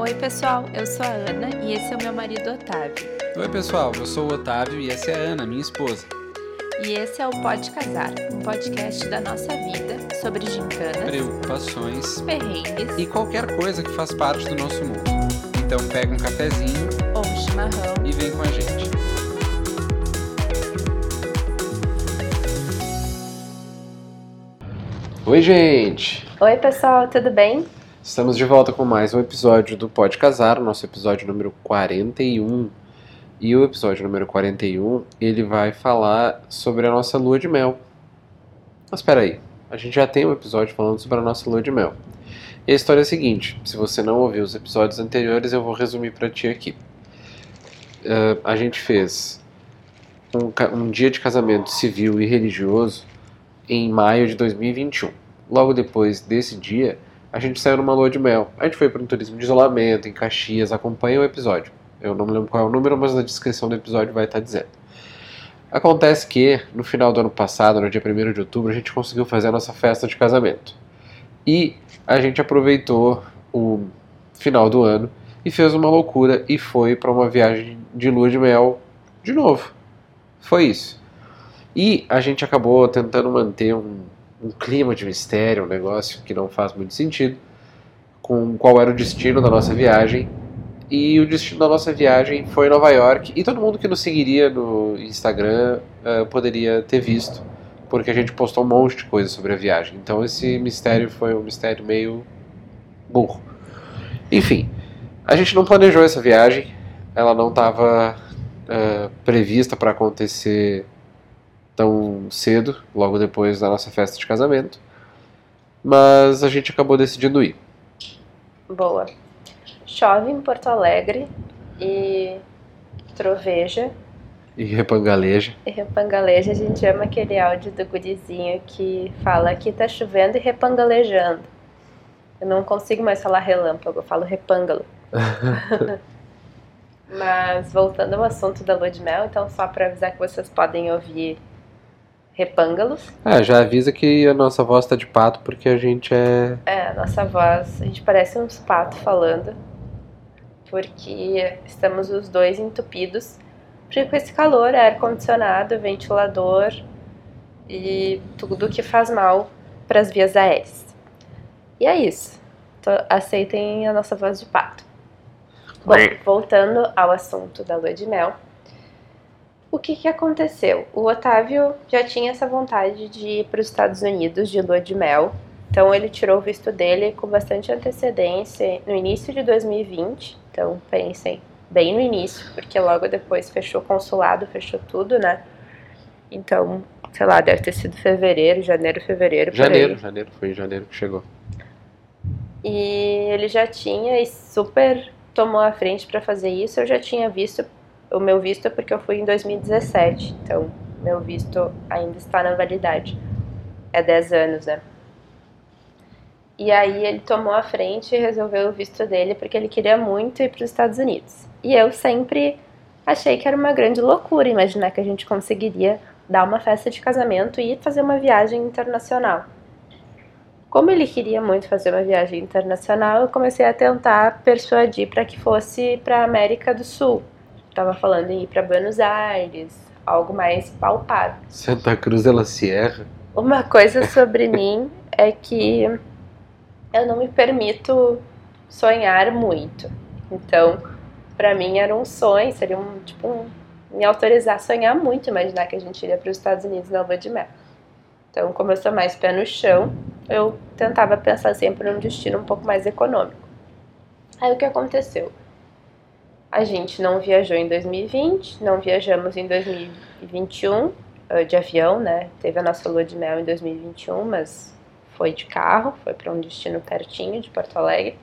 Oi, pessoal, eu sou a Ana e esse é o meu marido Otávio. Oi, pessoal, eu sou o Otávio e essa é a Ana, minha esposa. E esse é o Pode Casar, um podcast da nossa vida sobre gincanas, Preocupações perrengues e qualquer coisa que faz parte do nosso mundo. Então pega um cafezinho ou um chimarrão. e vem com a gente. Oi, gente! Oi, pessoal, tudo bem? Estamos de volta com mais um episódio do Pode Casar, nosso episódio número 41. E o episódio número 41, ele vai falar sobre a nossa lua de mel. Mas espera aí, a gente já tem um episódio falando sobre a nossa lua de mel. E a história é a seguinte, se você não ouviu os episódios anteriores, eu vou resumir para ti aqui. Ah, a gente fez um, um dia de casamento civil e religioso em maio de 2021. Logo depois desse dia, a gente saiu numa lua de mel. A gente foi para um turismo de isolamento em Caxias. Acompanha o episódio. Eu não me lembro qual é o número, mas na descrição do episódio vai estar dizendo. Acontece que no final do ano passado, no dia 1 de outubro, a gente conseguiu fazer a nossa festa de casamento. E a gente aproveitou o final do ano e fez uma loucura e foi para uma viagem de lua de mel de novo. Foi isso. E a gente acabou tentando manter um, um clima de mistério, um negócio que não faz muito sentido, com qual era o destino da nossa viagem. E o destino da nossa viagem foi Nova York. E todo mundo que nos seguiria no Instagram eh, poderia ter visto, porque a gente postou um monte de coisa sobre a viagem. Então esse mistério foi um mistério meio burro. Enfim, a gente não planejou essa viagem, ela não estava prevista para acontecer tão cedo, logo depois da nossa festa de casamento. Mas a gente acabou decidindo ir. Boa. Chove em Porto Alegre e troveja E repangaleja. e repangaleja. A gente ama aquele áudio do gurizinho que fala que tá chovendo e repangalejando. Eu não consigo mais falar relâmpago, eu falo repângalo. Mas voltando ao assunto da lua de mel, então só para avisar que vocês podem ouvir repângalos. Ah, já avisa que a nossa voz tá de pato porque a gente é. É, a nossa voz, a gente parece uns patos falando, porque estamos os dois entupidos, porque com esse calor, ar-condicionado, ventilador e tudo que faz mal para as vias aéreas. E é isso. Então, aceitem a nossa voz de pato. Bom, voltando ao assunto da lua de mel, o que, que aconteceu? O Otávio já tinha essa vontade de ir para os Estados Unidos de lua de mel, então ele tirou o visto dele com bastante antecedência no início de 2020. Então pensem bem no início, porque logo depois fechou o consulado, fechou tudo, né? Então, sei lá, deve ter sido fevereiro, janeiro, fevereiro. Janeiro, janeiro, foi em janeiro que chegou. E ele já tinha e super tomou a frente para fazer isso. Eu já tinha visto o meu visto porque eu fui em 2017, então meu visto ainda está na validade. É 10 anos, né? E aí ele tomou a frente e resolveu o visto dele porque ele queria muito ir para os Estados Unidos. E eu sempre achei que era uma grande loucura imaginar que a gente conseguiria dar uma festa de casamento e fazer uma viagem internacional. Como ele queria muito fazer uma viagem internacional, eu comecei a tentar persuadir para que fosse para a América do Sul. Tava falando em ir para Buenos Aires, algo mais palpável. Santa Cruz de la Sierra. Uma coisa sobre mim é que eu não me permito sonhar muito. Então, para mim era um sonho, seria um tipo um, me autorizar a sonhar muito, imaginar que a gente iria para os Estados Unidos na lua de mel. Então, como eu sou mais pé no chão, eu tentava pensar sempre num destino um pouco mais econômico. Aí o que aconteceu? A gente não viajou em 2020, não viajamos em 2021 eh, de avião, né? Teve a nossa lua de mel em 2021, mas foi de carro, foi para um destino pertinho de Porto Alegre.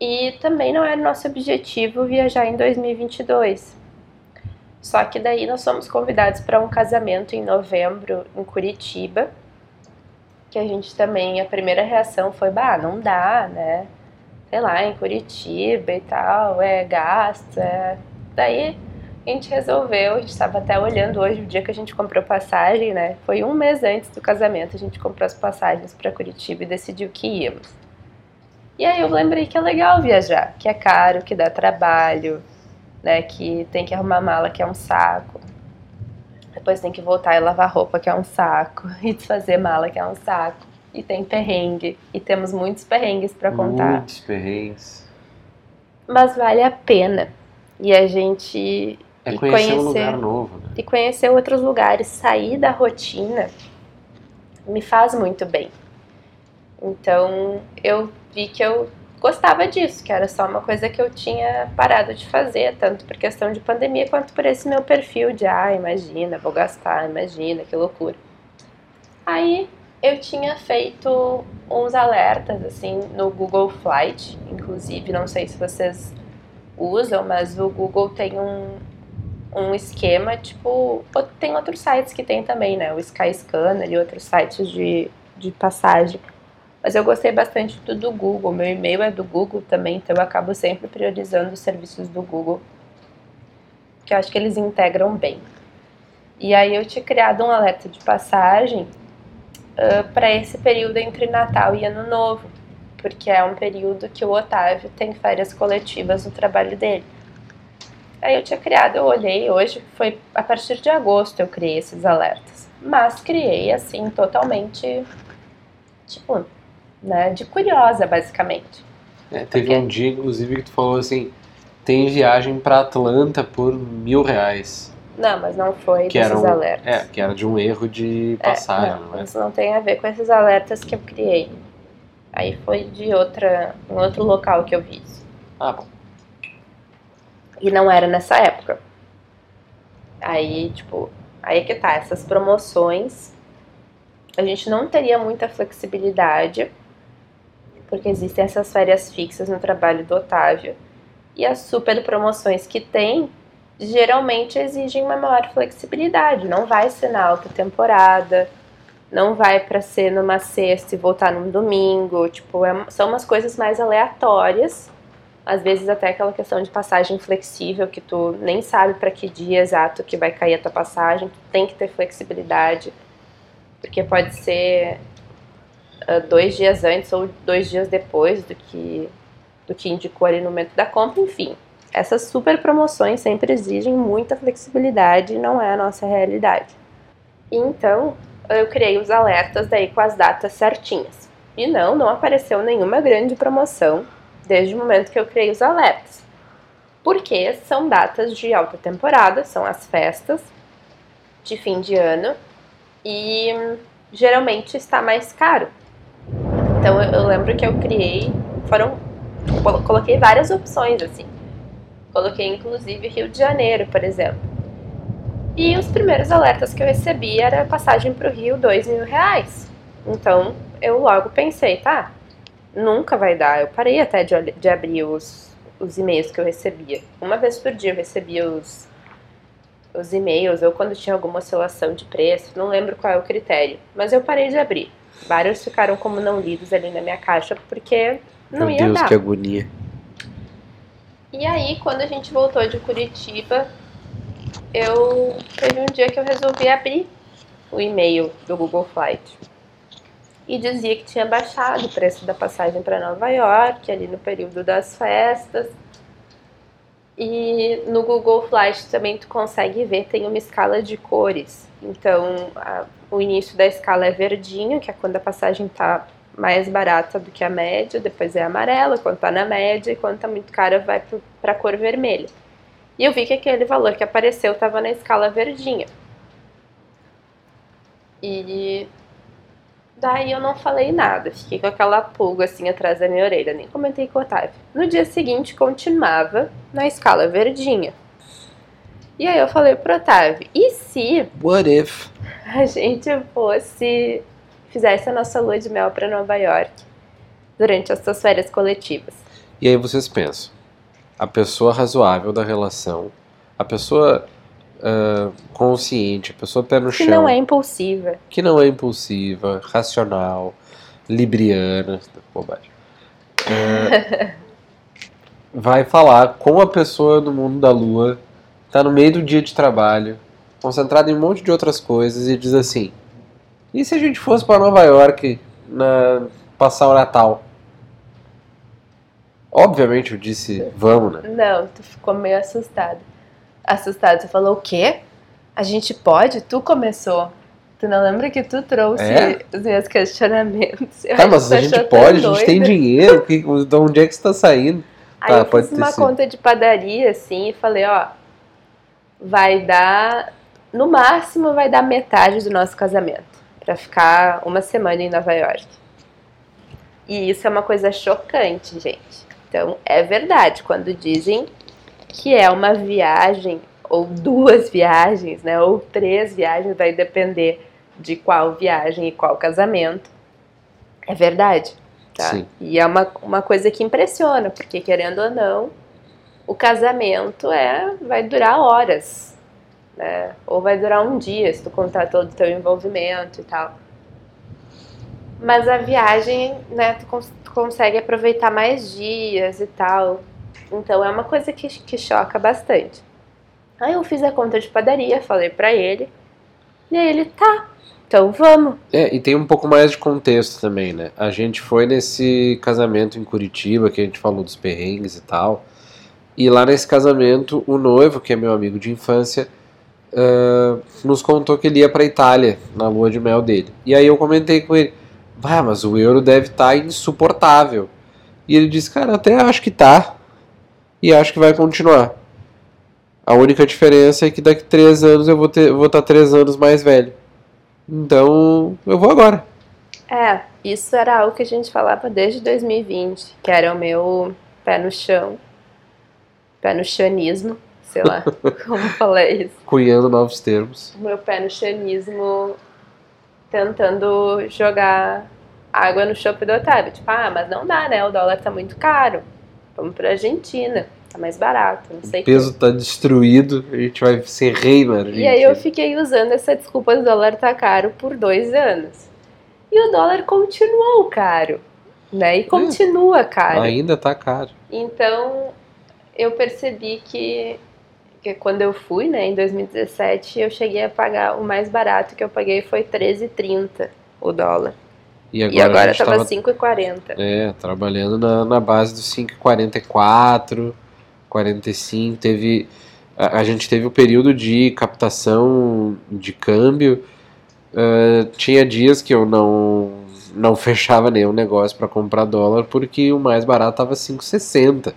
E também não era nosso objetivo viajar em 2022. Só que daí nós fomos convidados para um casamento em novembro em Curitiba, que a gente também, a primeira reação foi, bah, não dá, né? Sei lá, em Curitiba e tal, é gasto, é... Daí a gente resolveu, a gente estava até olhando hoje o dia que a gente comprou passagem, né? Foi um mês antes do casamento, a gente comprou as passagens para Curitiba e decidiu que íamos. E aí eu lembrei que é legal viajar, que é caro, que dá trabalho, né? Que tem que arrumar mala, que é um saco. Depois tem que voltar e lavar roupa, que é um saco. E desfazer mala, que é um saco. E tem perrengue. E temos muitos perrengues para contar. Muitos perrengues. Mas vale a pena. E a gente. É e conhecer, um lugar novo, né? E conhecer outros lugares, sair da rotina, me faz muito bem. Então eu vi que eu gostava disso, que era só uma coisa que eu tinha parado de fazer, tanto por questão de pandemia quanto por esse meu perfil de ah, imagina, vou gastar, imagina, que loucura. Aí eu tinha feito uns alertas assim no Google Flight, inclusive, não sei se vocês usam, mas o Google tem um, um esquema, tipo, tem outros sites que tem também, né? O Skyscanner e outros sites de, de passagem mas eu gostei bastante do, do Google. Meu e-mail é do Google também, então eu acabo sempre priorizando os serviços do Google, que eu acho que eles integram bem. E aí eu tinha criado um alerta de passagem uh, para esse período entre Natal e Ano Novo, porque é um período que o Otávio tem férias coletivas no trabalho dele. Aí eu tinha criado, eu olhei hoje, foi a partir de agosto eu criei esses alertas. Mas criei assim, totalmente, tipo, né, de curiosa, basicamente. É, teve um dia, inclusive, que tu falou assim, tem viagem para Atlanta por mil reais. Não, mas não foi que desses um, alertas. É, que era de um erro de passagem, é, não, não é? Isso não tem a ver com esses alertas que eu criei. Aí foi de outra, um outro local que eu vi isso. Ah, bom. E não era nessa época. Aí, tipo, aí que tá, essas promoções, a gente não teria muita flexibilidade porque existem essas férias fixas no trabalho do Otávio. E as super promoções que tem geralmente exigem uma maior flexibilidade. Não vai ser na alta temporada, não vai para ser numa sexta e voltar num domingo. Tipo, é, são umas coisas mais aleatórias. Às vezes até aquela questão de passagem flexível, que tu nem sabe para que dia exato que vai cair a tua passagem, tu tem que ter flexibilidade. Porque pode ser uh, dois dias antes ou dois dias depois do que, do que indicou ali no momento da compra, enfim. Essas super promoções sempre exigem muita flexibilidade e não é a nossa realidade. Então, eu criei os alertas daí com as datas certinhas. E não, não apareceu nenhuma grande promoção desde o momento que eu criei os alertas. Porque são datas de alta temporada, são as festas de fim de ano e geralmente está mais caro. Então eu, eu lembro que eu criei, foram, coloquei várias opções assim. Coloquei inclusive Rio de Janeiro, por exemplo. E os primeiros alertas que eu recebi era passagem para o Rio, dois mil reais. Então eu logo pensei, tá, nunca vai dar. Eu parei até de, de abrir os, os e-mails que eu recebia. Uma vez por dia eu recebia os, os e-mails, ou quando tinha alguma oscilação de preço, não lembro qual é o critério, mas eu parei de abrir. Vários ficaram como não lidos ali na minha caixa porque não Meu ia Deus, dar. que agonia. E aí, quando a gente voltou de Curitiba, eu teve um dia que eu resolvi abrir o e-mail do Google Flight. E dizia que tinha baixado o preço da passagem para Nova York, ali no período das festas. E no Google Flight também tu consegue ver, tem uma escala de cores. Então, a, o início da escala é verdinho, que é quando a passagem está mais barata do que a média, depois é amarela, quando está na média, e quando está muito cara vai para cor vermelha. E eu vi que aquele valor que apareceu estava na escala verdinha. E daí eu não falei nada, fiquei com aquela pulga assim atrás da minha orelha, nem comentei com o Otávio. No dia seguinte continuava na escala verdinha. E aí eu falei pro Otávio, e se What if? a gente fosse fizesse a nossa lua de mel para Nova York durante as suas férias coletivas. E aí vocês pensam, a pessoa razoável da relação, a pessoa ah, consciente, a pessoa pé no Que chão, não é impulsiva. que não é impulsiva, racional, libriana, bobagem, ah, vai falar com a pessoa no mundo da lua, tá no meio do dia de trabalho, concentrado em um monte de outras coisas e diz assim: e se a gente fosse para Nova York na, passar o Natal? Obviamente eu disse, vamos, né? Não, tu ficou meio assustado. Assustado, você falou o quê? A gente pode? Tu começou. Tu não lembra que tu trouxe É? os meus questionamentos? Eu Tá, mas a gente pode, a gente tem dinheiro. Que, de onde é que você tá saindo? Aí Tá, eu pode fiz uma sido. conta de padaria, assim, e falei, ó, vai dar, no máximo vai dar metade do nosso casamento, pra ficar uma semana em Nova York. E isso é uma coisa chocante, gente. Então, é verdade, quando dizem que é uma viagem, ou duas viagens, né, ou três viagens, vai depender de qual viagem e qual casamento. É verdade. Tá? Sim. E é uma, uma coisa que impressiona, porque querendo ou não, o casamento é vai durar horas, né? Ou vai durar um dia, se tu contar todo o teu envolvimento e tal. Mas a viagem, né, tu, cons- tu consegue aproveitar mais dias e tal. Então é uma coisa que, que choca bastante. Aí eu fiz a conta de padaria, falei pra ele. E aí ele, tá, então vamos. É, e tem um pouco mais de contexto também, né? A gente foi nesse casamento em Curitiba, que a gente falou dos perrengues e tal. E lá nesse casamento, o noivo, que é meu amigo de infância, ah, nos contou que ele ia pra Itália na lua de mel dele. E aí eu comentei com ele: Ah, mas o euro deve estar insuportável. E ele disse: Cara, até acho que tá. E acho que vai continuar. A única diferença é que daqui três anos eu vou ter, vou estar três anos mais velho. Então, eu vou agora. É, isso era algo que a gente falava desde 2020, que era o meu pé no chão, pé no chanismo, sei lá como falar isso. Cunhando novos termos. O meu pé no chanismo tentando jogar água no chope do Otávio. Tipo, ah, mas não dá, né? O dólar tá muito caro. Vamos pra Argentina, tá mais barato, não sei O peso tá destruído, a gente vai ser rei, mano. E aí eu fiquei usando essa desculpa do dólar tá caro por dois anos. E o dólar continuou caro, né? E continua caro. Ainda tá caro. Então eu percebi que, que quando eu fui, né, em 2017, eu cheguei a pagar o mais barato que eu paguei foi 13,30 o dólar. E agora, e agora tava tava 5,40. é, trabalhando na, na base dos 5,44, 45. Teve, a, a gente teve o período de captação de câmbio. ah, tinha dias que eu não, não fechava nenhum negócio para comprar dólar porque o mais barato tava 5,60.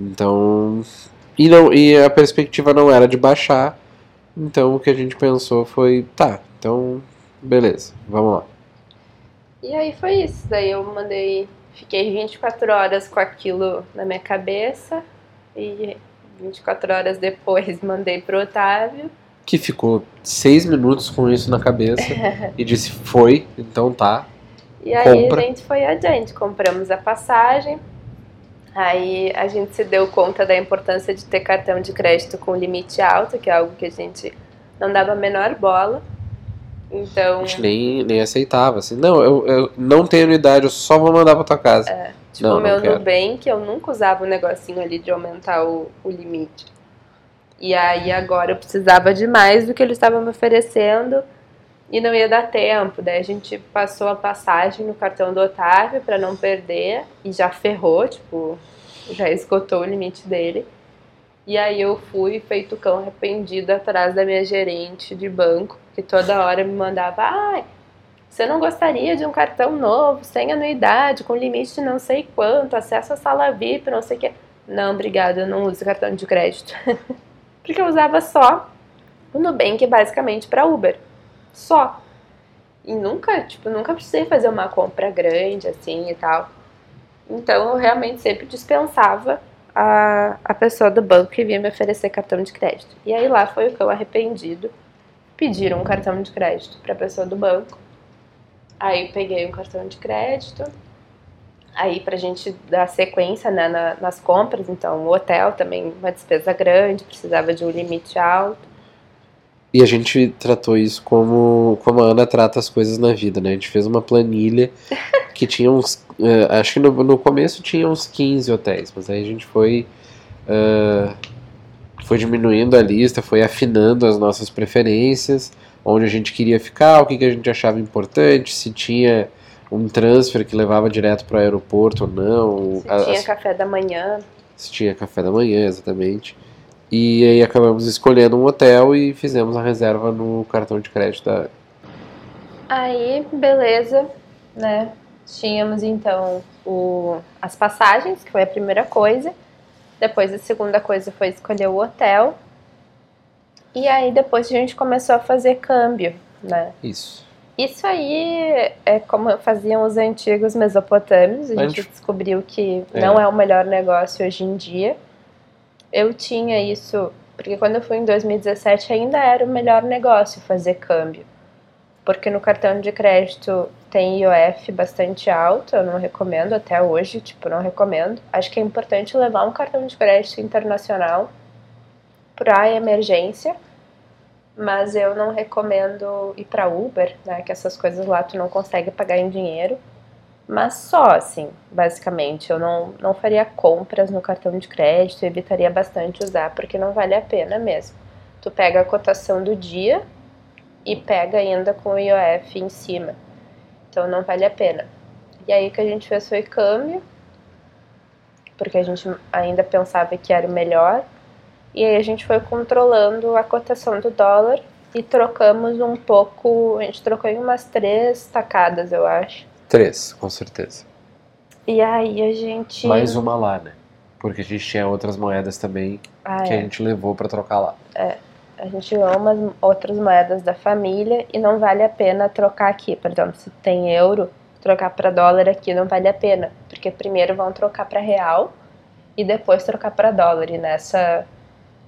Então. E, não, e a perspectiva não era de baixar. Então o que a gente pensou foi: tá, então beleza, vamos lá. E aí foi isso. Daí eu mandei. Fiquei 24 horas com aquilo na minha cabeça. E 24 horas depois mandei pro Otávio. que ficou seis minutos com isso na cabeça e disse foi, então tá. E aí Compra. a gente foi adiante, compramos a passagem. Aí a gente se deu conta da importância de ter cartão de crédito com limite alto, que é algo que a gente não dava a menor bola. Então, A gente nem, nem aceitava, assim, não, eu, eu não tenho anuidade, eu só vou mandar pra tua casa. tipo, não, o não meu quero. Nubank, eu nunca usava o negocinho ali de aumentar o, o limite. E aí agora eu precisava de mais do que eles estavam me oferecendo e não ia dar tempo. Daí a gente passou a passagem no cartão do Otávio para não perder e já ferrou, tipo, já esgotou o limite dele. E aí eu fui feito cão arrependido atrás da minha gerente de banco, que toda hora me mandava, ai, você não gostaria de um cartão novo, sem anuidade, com limite de não sei quanto, acesso à sala VIP, não sei o que. Não, obrigada, eu não uso cartão de crédito. Porque eu usava só o Nubank basicamente para Uber. Só. E nunca, tipo, nunca precisei fazer uma compra grande assim e tal. Então eu realmente sempre dispensava a, a pessoa do banco que vinha me oferecer cartão de crédito. E aí lá foi o cão arrependido. Pediram um cartão de crédito para a pessoa do banco. Aí peguei um cartão de crédito. Aí pra gente dar sequência né, na- nas compras, então o hotel também uma despesa grande, precisava de um limite alto. E a gente tratou isso como, como a Ana trata as coisas na vida, né? A gente fez uma planilha que tinha uns. eh, acho que no, no começo tinha uns 15 hotéis, mas aí a gente foi. eh, foi diminuindo a lista, foi afinando as nossas preferências, onde a gente queria ficar, o que, que a gente achava importante, se tinha um transfer que levava direto para o aeroporto ou não. Se a- tinha as- café da manhã. se tinha café da manhã, exatamente. E aí acabamos escolhendo um hotel e fizemos a reserva no cartão de crédito da Aí, beleza, né? Tínhamos então o, as passagens, que foi a primeira coisa. Depois a segunda coisa foi escolher o hotel. E aí depois a gente começou a fazer câmbio, né? Isso. Isso aí é como faziam os antigos mesopotâmios. A A gente gente- descobriu que É. não é o melhor negócio hoje em dia. Eu tinha isso, porque quando eu fui em 2017 ainda era o melhor negócio fazer câmbio. Porque no cartão de crédito tem IOF bastante alto, eu não recomendo até hoje, tipo, não recomendo. Acho que é importante levar um cartão de crédito internacional para emergência, mas eu não recomendo ir para Uber, né, que essas coisas lá tu não consegue pagar em dinheiro. Mas só, assim, basicamente, eu não, não faria compras no cartão de crédito, evitaria bastante usar, porque não vale a pena mesmo. Tu pega a cotação do dia e pega ainda com o IOF em cima. Então não vale a pena. E aí que a gente fez foi câmbio, porque a gente ainda pensava que era o melhor. E aí a gente foi controlando a cotação do dólar e trocamos um pouco, a gente trocou em umas três tacadas, eu acho. Três, com certeza. E aí a gente. Mais uma lá, né? Porque a gente tinha outras moedas também Ah, que a é. gente levou pra trocar lá. A gente ganhou umas outras moedas da família e não vale a pena trocar aqui. Por exemplo, se tem euro, trocar para dólar aqui não vale a pena, porque primeiro vão trocar para real e depois trocar para dólar. E nessa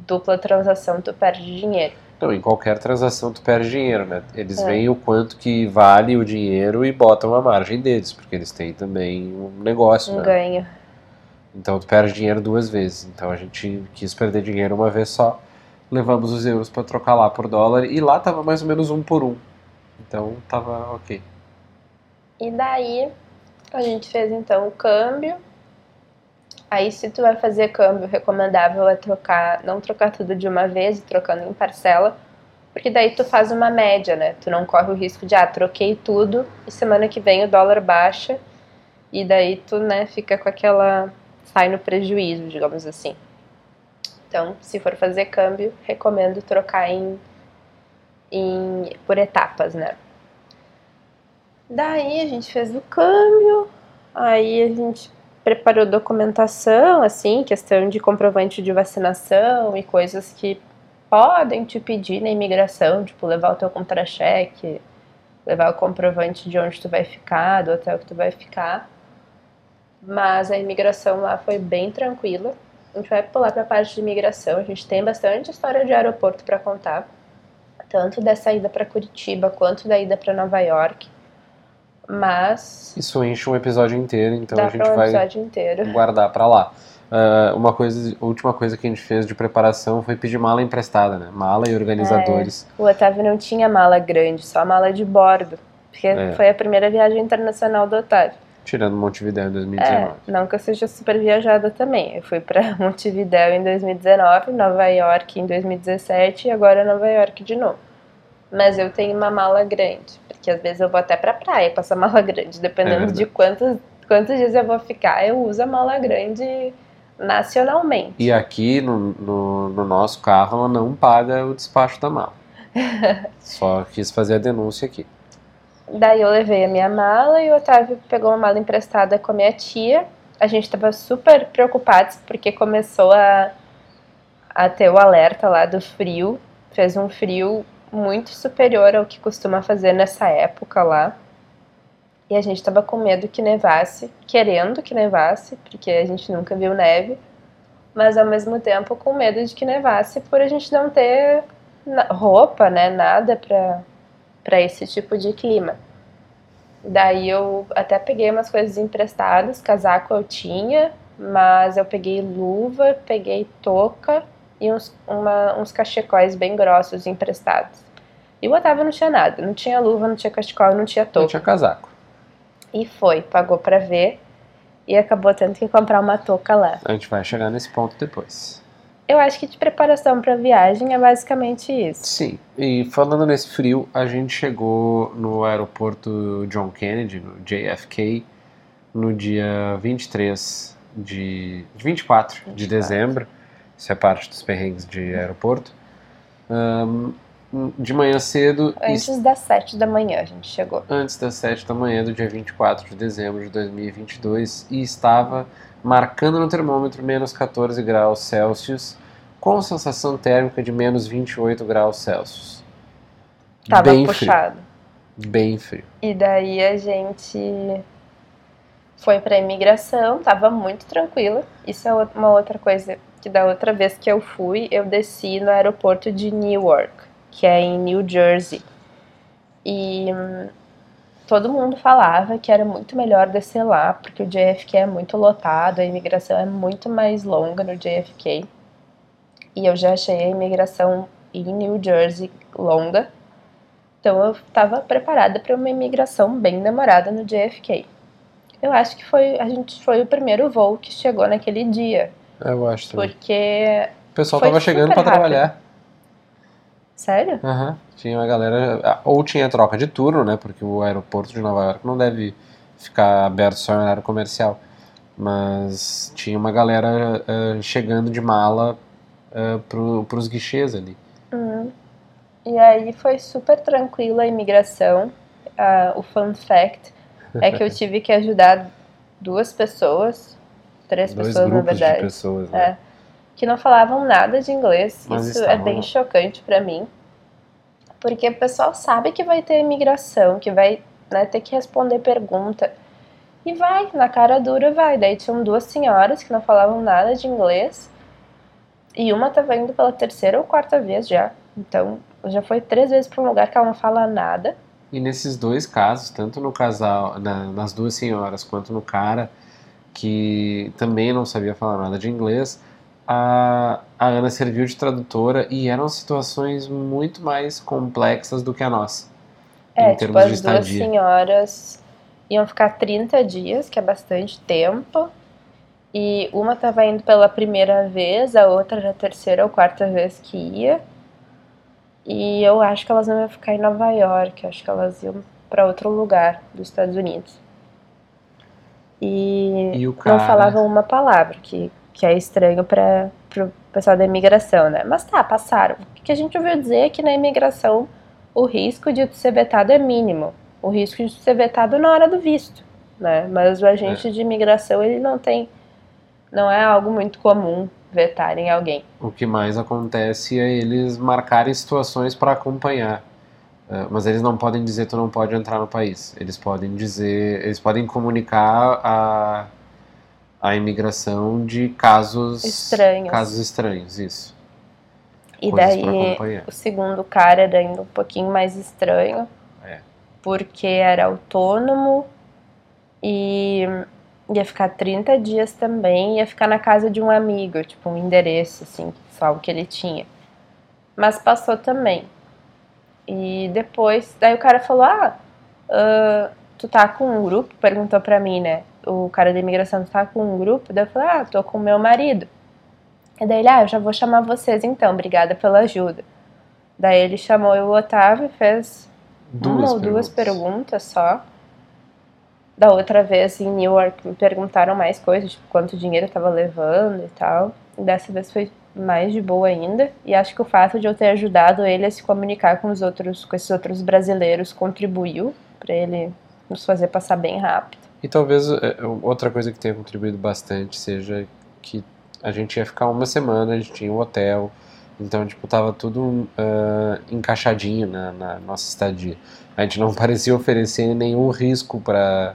dupla transação tu perde dinheiro. Não, em qualquer transação tu perde dinheiro, né? Eles É. veem o quanto que vale o dinheiro e botam a margem deles, porque eles têm também um negócio, Um né? ganho. Então tu perde dinheiro duas vezes. Então a gente quis perder dinheiro uma vez só. Levamos os euros para trocar lá por dólar e lá tava mais ou menos um por um. Então tava ok. E daí a gente fez então o câmbio. Aí se tu vai fazer câmbio, recomendável é trocar, não trocar tudo de uma vez, trocando em parcela, porque daí tu faz uma média, né? Tu não corre o risco de ah, troquei tudo e semana que vem o dólar baixa e daí tu, né, fica com aquela sai no prejuízo, digamos assim. Então, se for fazer câmbio, recomendo trocar em, em por etapas, né? Daí a gente fez o câmbio, aí a gente preparou documentação, assim, questão de comprovante de vacinação e coisas que podem te pedir na imigração, tipo levar o teu contra-cheque, levar o comprovante de onde tu vai ficar, do hotel que tu vai ficar. Mas a imigração lá foi bem tranquila. A gente vai pular para a parte de imigração. A gente tem bastante história de aeroporto para contar, tanto dessa ida para Curitiba quanto da ida para Nova York. Mas Isso enche um episódio inteiro, então a gente para um vai guardar pra lá. Ah, uma coisa, a última coisa que a gente fez de preparação foi pedir mala emprestada, né? Mala e organizadores. O Otávio não tinha mala grande, só mala de bordo. Porque É. foi a primeira viagem internacional do Otávio. Tirando Montevideo em É, 2019. não que eu seja super viajada também. Eu fui pra Montevidéu em 2019, Nova York em 2017 e agora Nova York de novo. Mas eu tenho uma mala grande, porque às vezes eu vou até pra praia com essa mala grande, dependendo verdade. de quantos, quantos dias eu vou ficar, eu uso a mala grande nacionalmente. E aqui no, no, no nosso carro ela não paga o despacho da mala. Só quis fazer a denúncia aqui. Daí eu levei a minha mala e o Otávio pegou uma mala emprestada com a minha tia. A gente tava super preocupados porque começou a, a ter o alerta lá do frio. Fez um frio muito superior ao que costuma fazer nessa época lá. E a gente tava com medo que nevasse, querendo que nevasse, porque a gente nunca viu neve, mas ao mesmo tempo com medo de que nevasse por a gente não ter roupa, né, nada pra para esse tipo de clima. Daí eu até peguei umas coisas emprestadas, casaco eu tinha, mas eu peguei luva, peguei touca e uns, uma- uns cachecóis bem grossos emprestados. E o Otávio não tinha nada, não tinha luva, não tinha cachecol, não tinha Não touca. tinha casaco. E foi, pagou pra ver e acabou tendo que comprar uma touca lá. A gente vai chegar nesse ponto depois. Eu acho que de preparação para viagem é basicamente isso. Sim, e falando nesse frio, a gente chegou no aeroporto John Kennedy, no JFK, no dia 23 de. 24, 24. de dezembro. Isso é parte dos perrengues de aeroporto. Um, de manhã cedo. Antes das 7 da manhã a gente chegou. Antes das 7 da manhã do dia 24 de dezembro de 2022 e estava marcando no termômetro menos 14 graus Celsius, com sensação térmica de menos 28 graus Celsius. Tava Bem puxado. Frio. Bem frio. E daí a gente foi para imigração, tava muito tranquila. Isso é uma outra coisa que da outra vez que eu fui, eu desci no aeroporto de Newark, que é em New Jersey. E hum, todo mundo falava que era muito melhor descer lá, porque o JFK é muito lotado, a imigração é muito mais longa no JFK. E eu já achei a imigração em New Jersey longa. Então eu estava preparada para uma imigração bem demorada no JFK. Eu acho que foi a gente foi o primeiro voo que chegou naquele dia. Eu acho também. Porque o pessoal estava chegando para trabalhar. Sério? Uhum. Tinha uma galera. Ou tinha troca de turno, né? Porque o aeroporto de Nova York não deve ficar aberto só em horário comercial. Mas tinha uma galera uh, chegando de mala uh, pro, pros guichês ali. Uhum. E aí foi super tranquila a imigração. Uh, o fun fact é que eu tive que ajudar duas pessoas, três Dois pessoas na verdade. De pessoas, né? é, que não falavam nada de inglês. Mas Isso é bem lá. chocante para mim. Porque o pessoal sabe que vai ter imigração, que vai né, ter que responder pergunta. E vai, na cara dura vai. Daí tinham duas senhoras que não falavam nada de inglês. E uma tava indo pela terceira ou quarta vez já. Então, já foi três vezes para um lugar que ela não fala nada. E nesses dois casos, tanto no casal, na- nas duas senhoras, quanto no cara que também não sabia falar nada de inglês, a, a Ana serviu de tradutora e eram situações muito mais complexas do que a nossa. É, em tipo, termos de as duas estadia. senhoras iam ficar 30 dias, que é bastante tempo. E uma tava indo pela primeira vez, a outra já terceira ou quarta vez que ia. E eu acho que elas não iam ficar em Nova York, acho que elas iam para outro lugar dos Estados Unidos. E, E cara- não falavam uma palavra, que, que é estranho para o pessoal da imigração, né? Mas tá, passaram. O que a gente ouviu dizer é que na imigração o risco de ser vetado é mínimo. O risco de ser vetado na hora do visto, né? Mas o agente de imigração, ele não tem... Não é algo muito comum vetarem alguém. O que mais acontece é eles marcarem situações para acompanhar. Eh, Mas eles não podem dizer tu não pode entrar no país. Eles podem dizer, eles podem comunicar a, a imigração de casos Estranhos. Casos estranhos, isso. E Coisas daí o segundo cara era ainda um pouquinho mais estranho, É. porque era autônomo e ia ficar 30 dias também, ia ficar na casa de um amigo, tipo um endereço, assim, só o que ele tinha. Mas passou também. E depois, daí o cara falou, ah, ah, tu tá com um grupo? Perguntou pra mim, né? O cara da imigração, tu tá com um grupo? Daí eu falei, ah, tô com meu marido. E daí ele, ah, eu já vou chamar vocês então, obrigada pela ajuda. Daí ele chamou eu o Otávio e fez uma ou duas perguntas só. Da outra vez em Newark me perguntaram mais coisas, tipo quanto dinheiro eu tava levando e tal. E dessa vez foi mais de boa ainda. E acho que o fato de eu ter ajudado ele a se comunicar com os outros, com esses outros brasileiros contribuiu para ele nos fazer passar bem rápido. E talvez é, outra coisa que tenha contribuído bastante seja que a gente ia ficar uma semana, a gente tinha um hotel, então, tipo, tava tudo ah, encaixadinho na, na nossa estadia. A gente não parecia oferecer nenhum risco para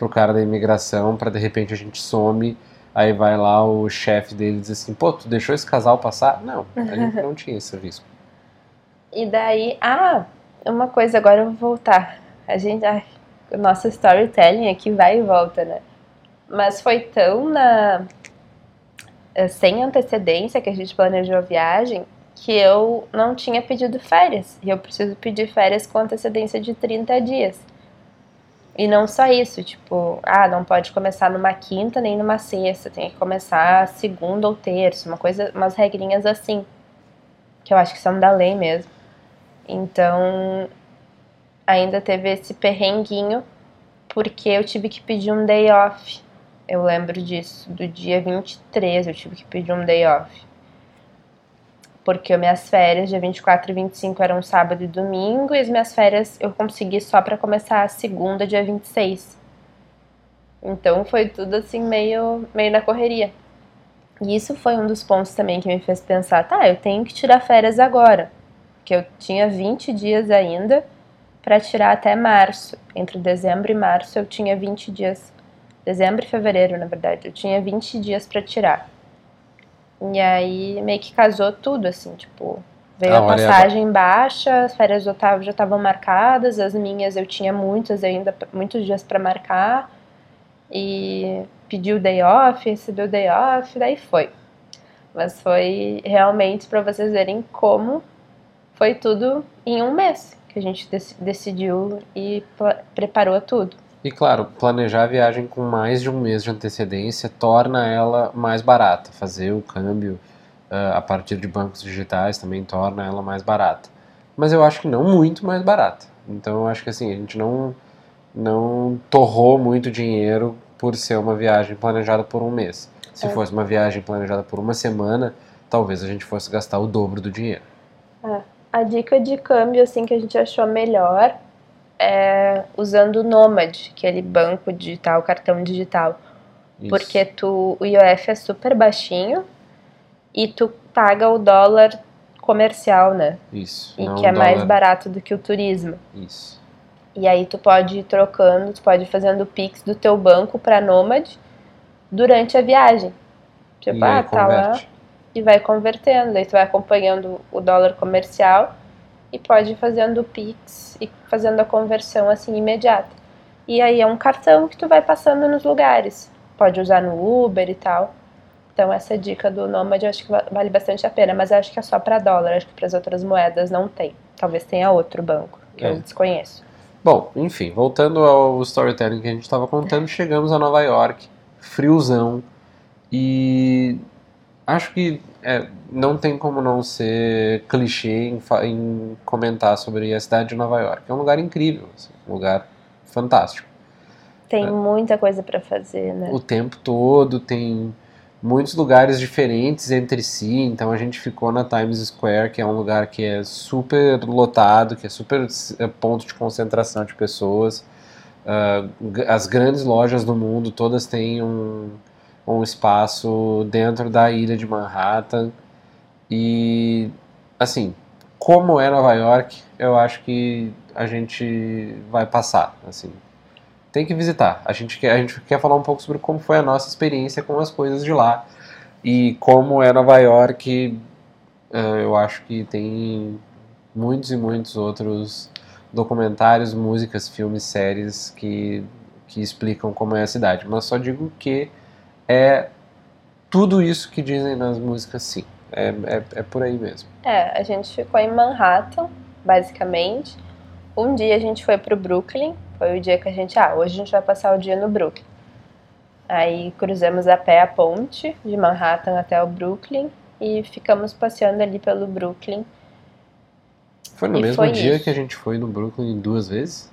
o cara da imigração, para de repente a gente some, aí vai lá o chefe dele e diz assim, pô, tu deixou esse casal passar? Não, a gente não tinha esse risco. E daí, ah, uma coisa, agora eu vou voltar. A gente, ai, o nosso storytelling aqui vai e volta, né? Mas foi tão na eh, sem antecedência que a gente planejou a viagem que eu não tinha pedido férias. E eu preciso pedir férias com antecedência de 30 dias. E não só isso, tipo, ah, não pode começar numa quinta nem numa sexta, tem que começar segunda ou terça, uma coisa, umas regrinhas assim, que eu acho que são da lei mesmo. Então, ainda teve esse perrenguinho, porque eu tive que pedir um day off. Eu lembro disso, do dia 23 eu tive que pedir um day off. Porque minhas férias, dia 24 e 25, eram sábado e domingo, e as minhas férias eu consegui só para começar a segunda, dia 26. Então foi tudo assim meio, meio na correria. E isso foi um dos pontos também que me fez pensar, tá, eu tenho que tirar férias agora. Porque eu tinha 20 dias ainda para tirar até março. Entre dezembro e março eu tinha 20 dias. Dezembro e fevereiro, na verdade, eu tinha 20 dias para tirar. E aí meio que casou tudo, assim, tipo, veio Ah, a olha, passagem baixa, as férias do Otávio já estavam marcadas, as minhas eu tinha muitas ainda, muitos dias para marcar. E pediu day off, recebeu day off, daí foi. Mas foi realmente para vocês verem como foi tudo em um mês que a gente dec- decidiu e preparou tudo. E claro, planejar a viagem com mais de um mês de antecedência torna ela mais barata. Fazer o câmbio ah, a partir de bancos digitais também torna ela mais barata. Mas eu acho que não muito mais barata. Então eu acho que assim, a gente não, não torrou muito dinheiro por ser uma viagem planejada por um mês. Se É. fosse uma viagem planejada por uma semana, talvez a gente fosse gastar o dobro do dinheiro. A dica de câmbio assim que a gente achou melhor é usando o Nomad, aquele banco digital, cartão digital, Isso. porque tu o IOF é super baixinho e tu paga o dólar comercial, né? Isso. E que é mais dólar- barato do que o turismo. Isso. E aí tu pode ir trocando, tu pode ir fazendo o Pix do teu banco para Nomad durante a viagem. Tipo, e ah, tá lá e vai convertendo. Daí tu vai acompanhando o dólar comercial e pode ir fazendo o Pix e fazendo a conversão assim imediata. E aí é um cartão que tu vai passando nos lugares. Pode usar no Uber e tal. Então essa dica do Nomad eu acho que va- vale bastante a pena, mas acho que é só para dólar, acho que para as outras moedas não tem. Talvez tenha outro banco que É. eu desconheço. Bom, enfim, voltando ao storytelling que a gente estava contando, chegamos a Nova York, friozão, e acho que é, não tem como não ser clichê em, em comentar sobre a cidade de Nova York. É um lugar incrível, assim, um lugar fantástico. Tem É. muita coisa para fazer, né? O tempo todo tem muitos lugares diferentes entre si, então a gente ficou na Times Square, que é um lugar que é super lotado, que é super é, ponto de concentração de pessoas. G- as grandes lojas do mundo todas têm um, um espaço dentro da ilha de Manhattan. E, assim, como é Nova York, eu acho que a gente vai passar, assim. Tem que visitar. A gente, quer, a gente quer falar um pouco sobre como foi a nossa experiência com as coisas de lá. E como é Nova York, eh, eu acho que tem muitos e muitos outros documentários, músicas, filmes, séries que, que explicam como é a cidade. Mas só digo que é tudo isso que dizem nas músicas, sim. É, é, é por aí mesmo. É, a gente ficou em Manhattan, basicamente. Um dia a gente foi pro Brooklyn, foi o dia que a gente, ah, hoje a gente vai passar o dia no Brooklyn. Aí cruzamos a pé a ponte de Manhattan até o Brooklyn e ficamos passeando ali pelo Brooklyn. Foi no E mesmo foi dia isso. que a gente foi no Brooklyn duas vezes?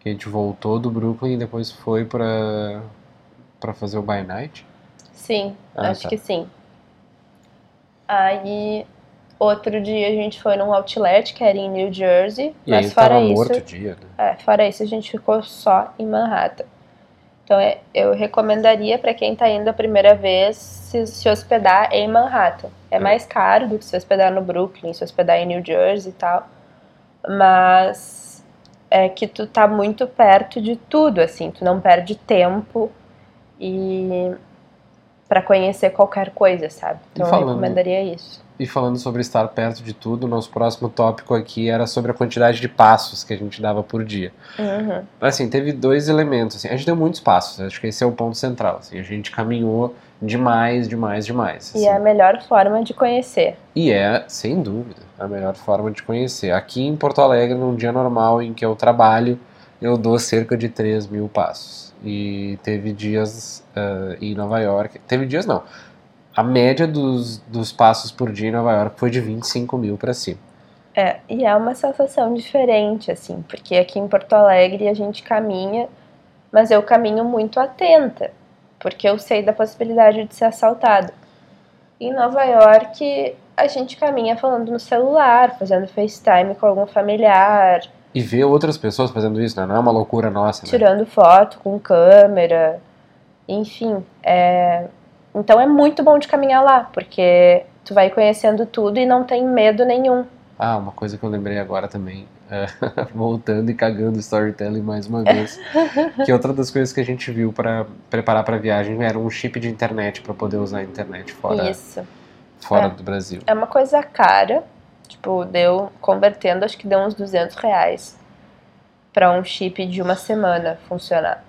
Que a gente voltou do Brooklyn e depois foi pra, pra fazer o by night? Sim, Ah, acho tá. que sim. Aí outro dia a gente foi num outlet que era em New Jersey, E mas aí fora isso, morto dia, né? É, fora isso, a gente ficou só em Manhattan. Então, é, eu recomendaria para quem tá indo a primeira vez se, se hospedar em Manhattan. É É. mais caro do que se hospedar no Brooklyn, se hospedar em New Jersey e tal. Mas é que tu tá muito perto de tudo, assim, tu não perde tempo e para conhecer qualquer coisa, sabe? Então, eu falando- recomendaria isso. E falando sobre estar perto de tudo, nosso próximo tópico aqui era sobre a quantidade de passos que a gente dava por dia. Uhum. Assim, teve dois elementos. Assim, a gente deu muitos passos, acho que esse é o ponto central. Assim, a gente caminhou demais, demais, demais. E assim. é a melhor forma de conhecer. E é, sem dúvida, a melhor forma de conhecer. Aqui em Porto Alegre, num dia normal em que eu trabalho, eu dou cerca de 3 mil passos. E teve dias uh, em Nova York. Teve dias não. A média dos, dos passos por dia em Nova York foi de 25 mil para cima. É, e é uma sensação diferente, assim, porque aqui em Porto Alegre a gente caminha, mas eu caminho muito atenta, porque eu sei da possibilidade de ser assaltado. Em Nova York, a gente caminha falando no celular, fazendo FaceTime com algum familiar, e ver outras pessoas fazendo isso, né? Não é uma loucura nossa. Né? Tirando foto com câmera, enfim. É... Então é muito bom de caminhar lá, porque tu vai conhecendo tudo e não tem medo nenhum. Ah, uma coisa que eu lembrei agora também, é, voltando e cagando storytelling mais uma vez, que outra das coisas que a gente viu para preparar para a viagem era um chip de internet para poder usar a internet fora, Isso. fora É. do Brasil. É uma coisa cara, tipo, deu, convertendo, acho que deu uns 200 reais pra um chip de uma semana funcionar.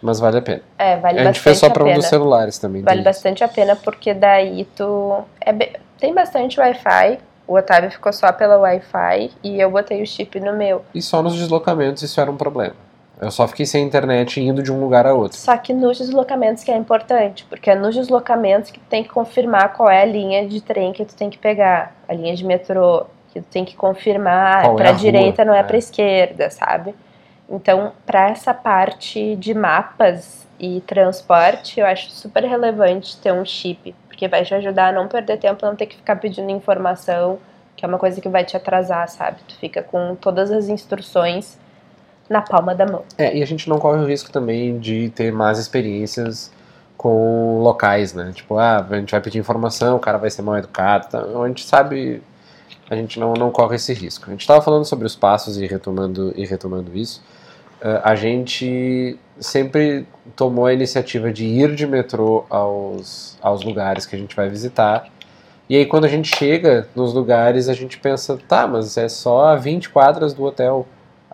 Mas vale a pena. É, vale a gente fez só para um pena. dos celulares também. Vale bastante a pena porque daí tu. É be- Tem bastante Wi-Fi. O Otávio ficou só pela Wi-Fi e eu botei o chip no meu. E só nos deslocamentos isso era um problema. Eu só fiquei sem internet indo de um lugar a outro. Só que nos deslocamentos que é importante, porque é nos deslocamentos que tu tem que confirmar qual é a linha de trem que tu tem que pegar, a linha de metrô, que tu tem que confirmar Qual é pra a rua, direita, não é, é. pra esquerda, sabe? Então, pra essa parte de mapas e transporte, eu acho super relevante ter um chip, porque vai te ajudar a não perder tempo, não ter que ficar pedindo informação, que é uma coisa que vai te atrasar, sabe? Tu fica com todas as instruções na palma da mão. É, e a gente não corre o risco também de ter más experiências com locais, né? Tipo, ah, a gente vai pedir informação, o cara vai ser mal educado. Então, a gente sabe, a gente não, não corre esse risco. A gente estava falando sobre os passos e retomando, e retomando isso. eh, a gente sempre tomou a iniciativa de ir de metrô aos, aos lugares que a gente vai visitar. E aí, quando a gente chega nos lugares, a gente pensa, tá, mas é só a 20 quadras do hotel.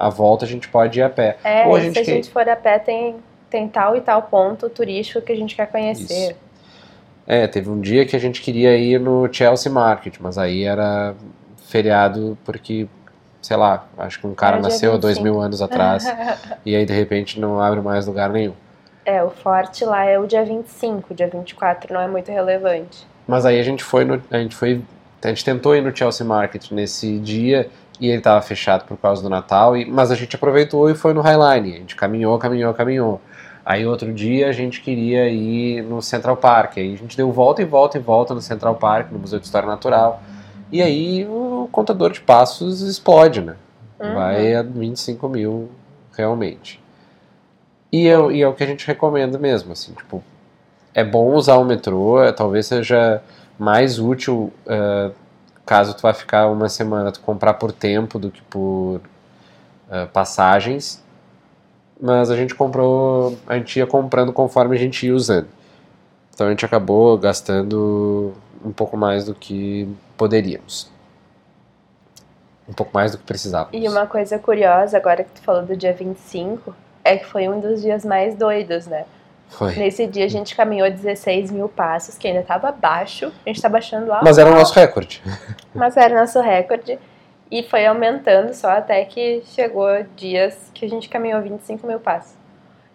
A volta a gente pode ir a pé. É, Ou a gente se a quer- gente for a pé, tem, tem tal e tal ponto turístico que a gente quer conhecer. Isso. É, teve um dia que a gente queria ir no Chelsea Market, mas aí era feriado porque, sei lá, acho que um cara Era dia nasceu há dois 25. mil anos atrás e aí de repente não abre mais lugar nenhum. é, o forte lá é o dia 25, o dia 24 não é muito relevante. Mas aí a gente foi no, a gente foi, a gente tentou ir no Chelsea Market nesse dia e ele estava fechado por causa do Natal, e, mas a gente aproveitou e foi no Highline. A gente caminhou, caminhou, caminhou. Aí outro dia a gente queria ir no Central Park, aí a gente deu volta e volta e volta no Central Park, no Museu de História Natural. E aí o contador de passos explode, né? Uhum. Vai a 25 mil realmente. E é, o- e é o que a gente recomenda mesmo, assim, tipo, é bom usar o metrô, é, talvez seja mais útil eh, caso tu vá ficar uma semana, tu comprar por tempo do que por eh, passagens. Mas a gente comprou, a gente ia comprando conforme a gente ia usando. Então a gente acabou gastando um pouco mais do que poderíamos. Um pouco mais do que precisávamos. E uma coisa curiosa, agora que tu falou do dia 25, é que foi um dos dias mais doidos, né? Foi. Nesse dia a gente caminhou 16 mil passos, que ainda tava baixo, a gente tá baixando alto. Mas era o nosso recorde. Mas era nosso recorde. E foi aumentando só até que chegou dias que a gente caminhou 25 mil passos.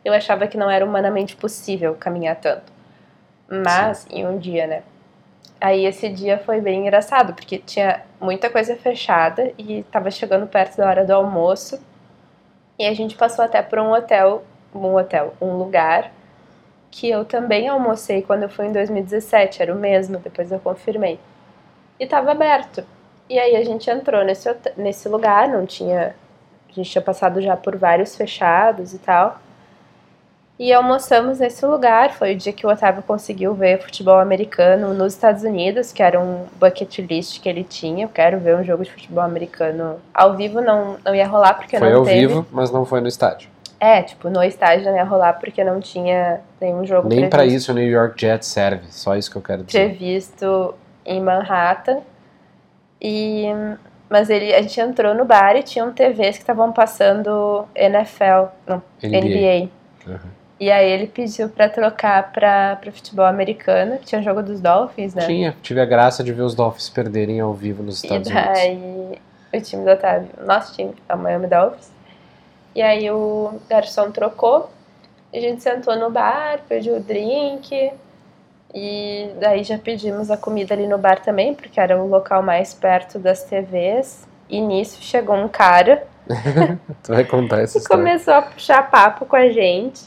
Eu achava que não era humanamente possível caminhar tanto. Mas em um dia, né? Aí esse dia foi bem engraçado, porque tinha muita coisa fechada e tava chegando perto da hora do almoço. E a gente passou até por um hotel, um hotel, um lugar que eu também almocei quando eu fui em 2017, era o mesmo, depois eu confirmei. E tava aberto. E aí a gente entrou nesse, nesse lugar, não tinha. A gente tinha passado já por vários fechados e tal. E almoçamos nesse lugar. Foi o dia que o Otávio conseguiu ver futebol americano nos Estados Unidos, que era um bucket list que ele tinha. Eu quero ver um jogo de futebol americano ao vivo, não, não ia rolar porque Foi não ao teve. vivo, mas não foi no estádio. É, tipo, no estádio não ia rolar porque não tinha nenhum jogo Nem pra previsto isso o New York Jets serve. Só isso que eu quero dizer. previsto em Manhattan. E mas ele a gente entrou no bar e tinham TVs que estavam passando NFL, não, NBA. NBA. Uhum. E aí ele pediu pra trocar pra, pra futebol americano, que tinha jogo dos Dolphins, né? Tinha, tive a graça de ver os Dolphins perderem ao vivo nos E Estados Unidos. daí o time do Otávio, nosso time, é o Miami Dolphins. E aí o garçom trocou. A gente sentou no bar, pediu o drink. E daí já pedimos a comida ali no bar também, porque era o local mais perto das TVs. E nisso chegou um cara tu vai contar essa história. começou a puxar papo com a gente.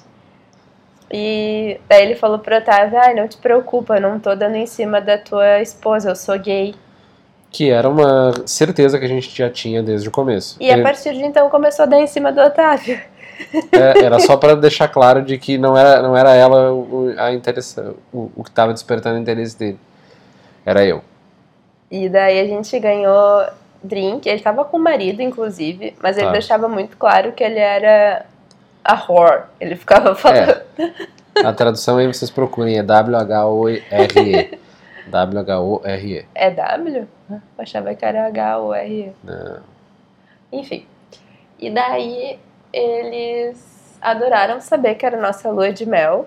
E daí ele falou pro Otávio, ai, não te preocupa, eu não tô dando em cima da tua esposa, eu sou gay. Que era uma certeza que a gente já tinha desde o começo. E a partir de então começou a dar em cima do Otávio. é, era só pra deixar claro de que não era, não era ela o, a interessa, o, o que tava despertando o interesse dele. Era eu. E daí a gente ganhou drink. Ele tava com o marido, inclusive, mas ele Tá. deixava muito claro que ele era a whore. Ele ficava falando. A tradução aí vocês procurem, é W-H-O-R-E. W-H-O-R-E. É, W? Eu achava que era H-O-R-E. Não. Enfim. E daí eles adoraram saber que era nossa lua de mel.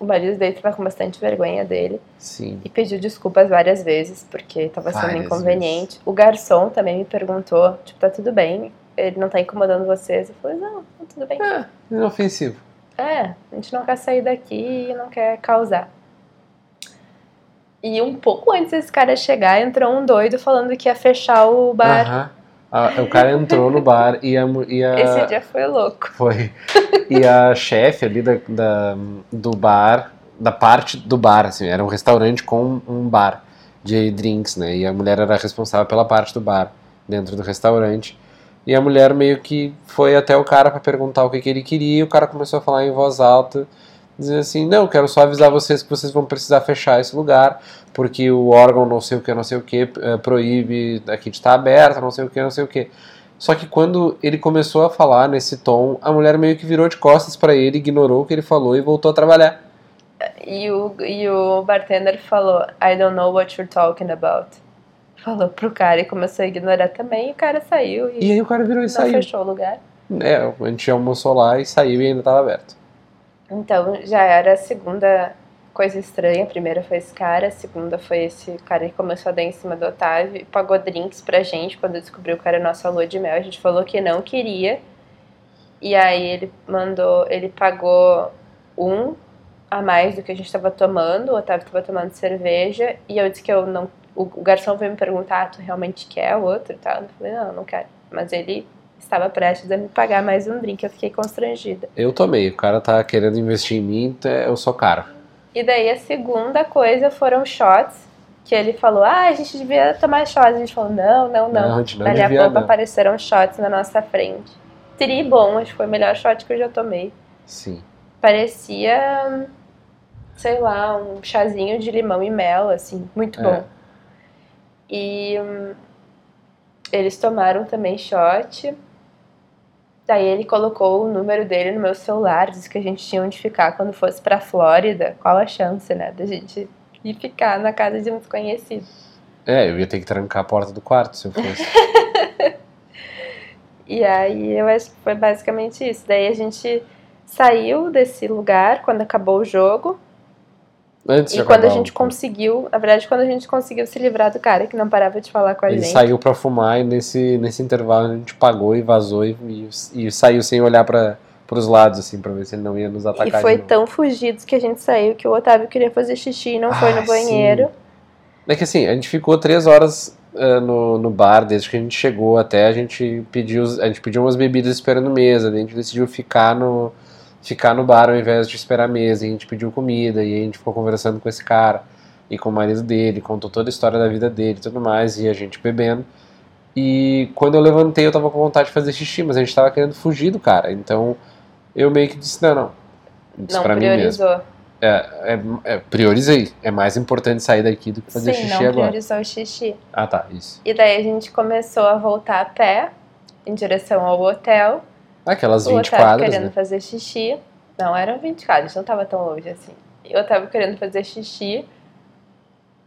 O marido dele tava com bastante vergonha dele Sim. e pediu desculpas várias vezes porque tava sendo Várias inconveniente. O garçom também me perguntou, tipo, tá tudo bem? Ele não tá incomodando vocês? Eu falei, não, tá tudo bem. É, inofensivo. É, a gente não quer sair daqui e não quer causar. E um pouco antes desse cara chegar, entrou um doido falando que ia fechar o bar. Aham. Ah, o cara entrou no bar e a, e a Esse dia foi louco. Foi. E a chefe ali da, da- do bar, da parte do bar, assim, era um restaurante com um bar de drinks, né? E a mulher era responsável pela parte do bar dentro do restaurante. E a mulher meio que foi até o cara para perguntar o que, que ele queria, e o cara começou a falar em voz alta, dizendo assim: Não, quero só avisar vocês que vocês vão precisar fechar esse lugar, porque o órgão não sei o que, não sei o que, eh, proíbe aqui de estar aberto, não sei o que, não sei o que. Só que quando ele começou a falar nesse tom, a mulher meio que virou de costas para ele, ignorou o que ele falou e voltou a trabalhar. E o, e o bartender falou, I don't know what you're talking about. Falou pro cara e começou a ignorar também, e o cara saiu e, E aí o cara virou e não saiu. fechou o lugar. É, a gente almoçou lá e saiu e ainda estava aberto. Então já era a segunda coisa estranha. A primeira foi esse cara, a segunda foi esse cara que começou a dar em cima do Otávio e pagou drinks pra gente quando descobriu que era nossa lua de mel. A gente falou que não queria. E aí ele mandou, ele pagou um a mais do que a gente tava tomando. O Otávio tava tomando cerveja e eu disse que eu não. O o garçom veio me perguntar: ah, tu realmente quer o outro e tal? Eu falei: não, não quero. Mas ele estava prestes a me pagar mais um drink. Eu fiquei constrangida. Eu tomei, o cara tá querendo investir em mim, então eu sou caro. E daí a segunda coisa foram shots, que ele falou, ah, a gente devia tomar shots. A gente falou, não, não, não. Não, a gente não Dali a pouco não. apareceram shots na nossa frente. Tri bom, acho que foi o melhor shot que eu já tomei. Sim. Parecia, sei lá, um chazinho de limão e mel, assim, muito É. bom. E hum, eles tomaram também shot. Daí ele colocou o número dele no meu celular, disse que a gente tinha onde ficar quando fosse pra Flórida. Qual a chance, né, da gente ir ficar na casa de um desconhecido? É, eu ia ter que trancar a porta do quarto se eu fosse. E aí eu acho que foi basicamente isso. Daí a gente saiu desse lugar quando acabou o jogo. Antes E quando a gente o- conseguiu, na verdade, quando a gente conseguiu se livrar do cara que não parava de falar com a Ele gente. saiu pra fumar e nesse, nesse intervalo a gente pagou e vazou e, e, e saiu sem olhar para os lados, assim, pra ver se ele não ia nos atacar. E foi tão fugidos que a gente saiu que o Otávio queria fazer xixi e não foi Ah, no banheiro. É que assim, a gente ficou três horas eh, no, no bar, desde que a gente chegou até, a gente pediu, a gente pediu umas bebidas esperando mesa, a gente decidiu ficar no, ficar no bar ao invés de esperar mesa, e a gente pediu comida, e a gente ficou conversando com esse cara, e com o marido dele, contou toda a história da vida dele e tudo mais, e a gente bebendo. E quando eu levantei, eu tava com vontade de fazer xixi, mas a gente tava querendo fugir do cara, então eu meio que disse, não, não. Disse Não pra mim mesmo. priorizou. É, é, é, priorizei. É mais importante sair daqui do que fazer Sim, xixi não agora. priorizou o xixi. Ah, tá, isso. E daí a gente começou a voltar a pé em direção ao hotel. Aquelas o 20 Otávio quadras, querendo né? fazer xixi. Não, eram 20 quadras, não tava tão longe assim. E o Otávio querendo fazer xixi.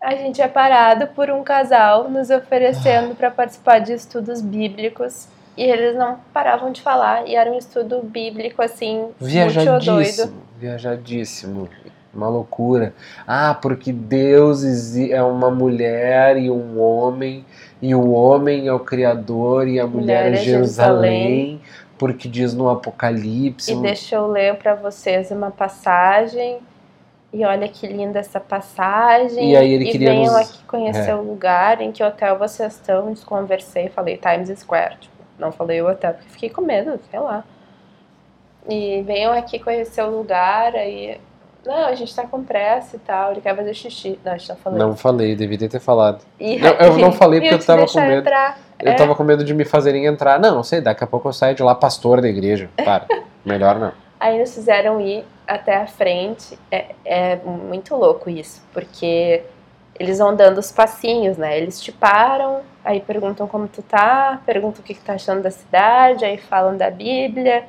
A gente é parado por um casal nos oferecendo para participar de estudos bíblicos. E eles não paravam de falar. E era um estudo bíblico, assim, muito doido. Viajadíssimo, viajadíssimo. Uma loucura. Ah, porque Deus é uma mulher e um homem, e o homem é o criador e a mulher, Mulher é é Jerusalém, porque diz no Apocalipse. E deixa eu ler para vocês uma passagem. E olha que linda essa passagem. E aí ele queria venham nos- aqui conhecer é. o lugar em que hotel vocês estão. Desconversei, falei Times Square. Tipo, não falei o hotel, porque fiquei com medo, sei lá. E venham aqui conhecer o lugar. Aí. Não, a gente tá com pressa e tal. Ele quer fazer xixi. Não, a gente tá falando. Não falei, deveria ter falado. E Não, eu não falei e porque eu te tava com medo. Entrar. Eu É. tava com medo de me fazerem entrar. Não, sei, daqui a pouco eu saio de lá pastor da igreja. Para. Melhor não. Aí nos fizeram ir até a frente. É, é muito louco isso, porque eles vão dando os passinhos, né? Eles te param, aí perguntam como tu tá, perguntam o que, que tá achando da cidade, aí falam da Bíblia,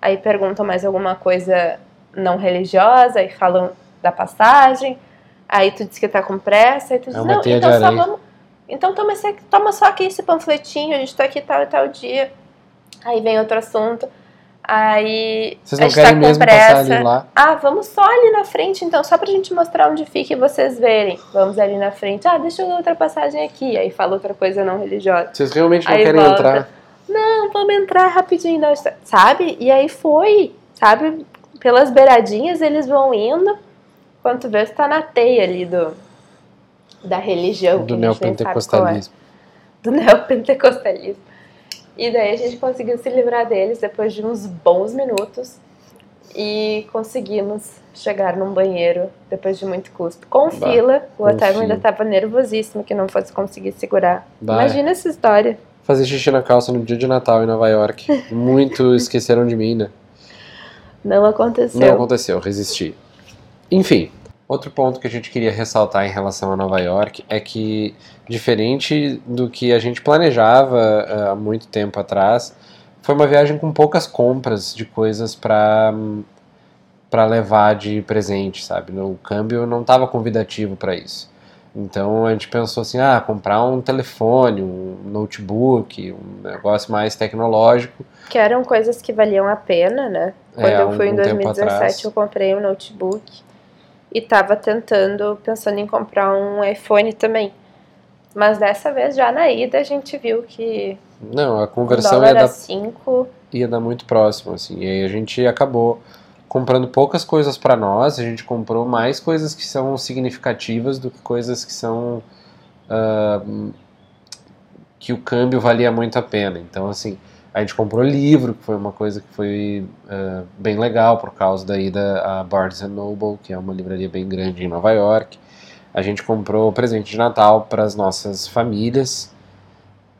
aí perguntam mais alguma coisa não religiosa, aí falam da passagem, aí tu diz que tá com pressa, aí tu diz, É não, então só vamos. Então toma, esse, toma só aqui esse panfletinho, a gente tá aqui tal e tal dia. Aí vem outro assunto. Aí Vocês a não gente tá querem com mesmo pressa. passar ali lá? Ah, vamos só ali na frente, então, só pra gente mostrar onde fica e vocês verem. Vamos ali na frente. Ah, deixa eu ler outra passagem aqui. Aí fala outra coisa não religiosa. Vocês realmente não Aí querem volta. entrar? Não, vamos entrar rapidinho, não, sabe? E aí foi, sabe? Pelas beiradinhas eles vão indo. Quando tu vê, tu tá na teia ali do, da religião. Do é neopentecostalismo. do neopentecostalismo. E daí a gente conseguiu se livrar deles depois de uns bons minutos e conseguimos chegar num banheiro depois de muito custo. Com Bah, fila, o Otávio ainda estava nervosíssimo que não fosse conseguir segurar. Bah, Imagina essa história. Fazer xixi na calça no dia de Natal em Nova York. Muito esqueceram de mim, né? Não aconteceu. Não aconteceu, resisti. Enfim, outro ponto que a gente queria ressaltar em relação a Nova York é que, diferente do que a gente planejava eh, há muito tempo atrás, foi uma viagem com poucas compras de coisas para para levar de presente, sabe? O câmbio não estava convidativo para isso. Então a gente pensou assim, ah, comprar um telefone, um notebook, um negócio mais tecnológico. Que eram coisas que valiam a pena, né? Quando É, eu fui um em tempo 2017, atrás. eu comprei um notebook e tava tentando, pensando em comprar um iPhone também. Mas dessa vez, já na ida, a gente viu que Não, a conversão ia a dar 5 ia dar muito próximo, assim. E aí a gente acabou comprando poucas coisas para nós, a gente comprou mais coisas que são significativas do que coisas que são ah, que o câmbio valia muito a pena. Então, assim, a gente comprou livro, que foi uma coisa que foi ah, bem legal por causa da ida a Barnes Noble, que é uma livraria bem grande em Nova York. A gente comprou presente de Natal para as nossas famílias,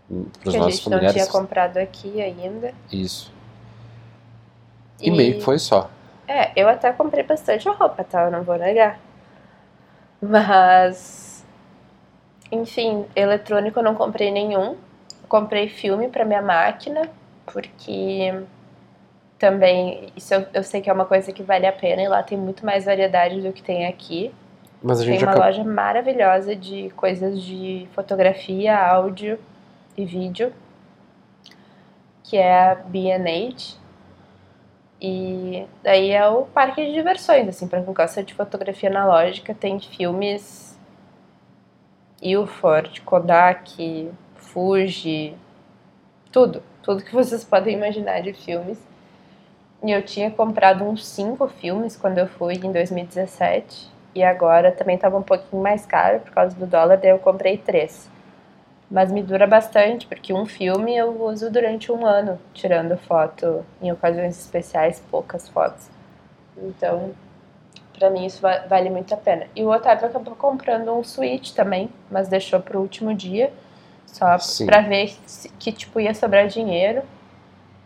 para os que a nossos gente não familiares. tinha comprado aqui ainda. Isso. E, meio que foi só. É, eu até comprei bastante roupa, tá? Eu não vou negar. Mas. Enfim, eletrônico eu não comprei nenhum. Comprei filme pra minha máquina, porque também isso eu, eu sei que é uma coisa que vale a pena e lá tem muito mais variedade do que tem aqui. Mas a Tem gente uma acabou. loja maravilhosa de coisas de fotografia, áudio e vídeo, que é a B&H. E daí é o parque de diversões, assim, pra quem gosta de fotografia analógica, tem filmes Ilford, Kodak, Fuji, tudo, tudo que vocês podem imaginar de filmes. E eu tinha comprado uns cinco filmes quando eu fui em 2017. E agora também estava um pouquinho mais caro por causa do dólar, daí eu comprei três. Mas me dura bastante, porque um filme eu uso durante um ano, tirando foto em ocasiões especiais, poucas fotos. Então, pra mim isso va- vale muito a pena. E o Otávio acabou comprando um Switch também, mas deixou pro último dia, só pra ver se- que tipo ia sobrar dinheiro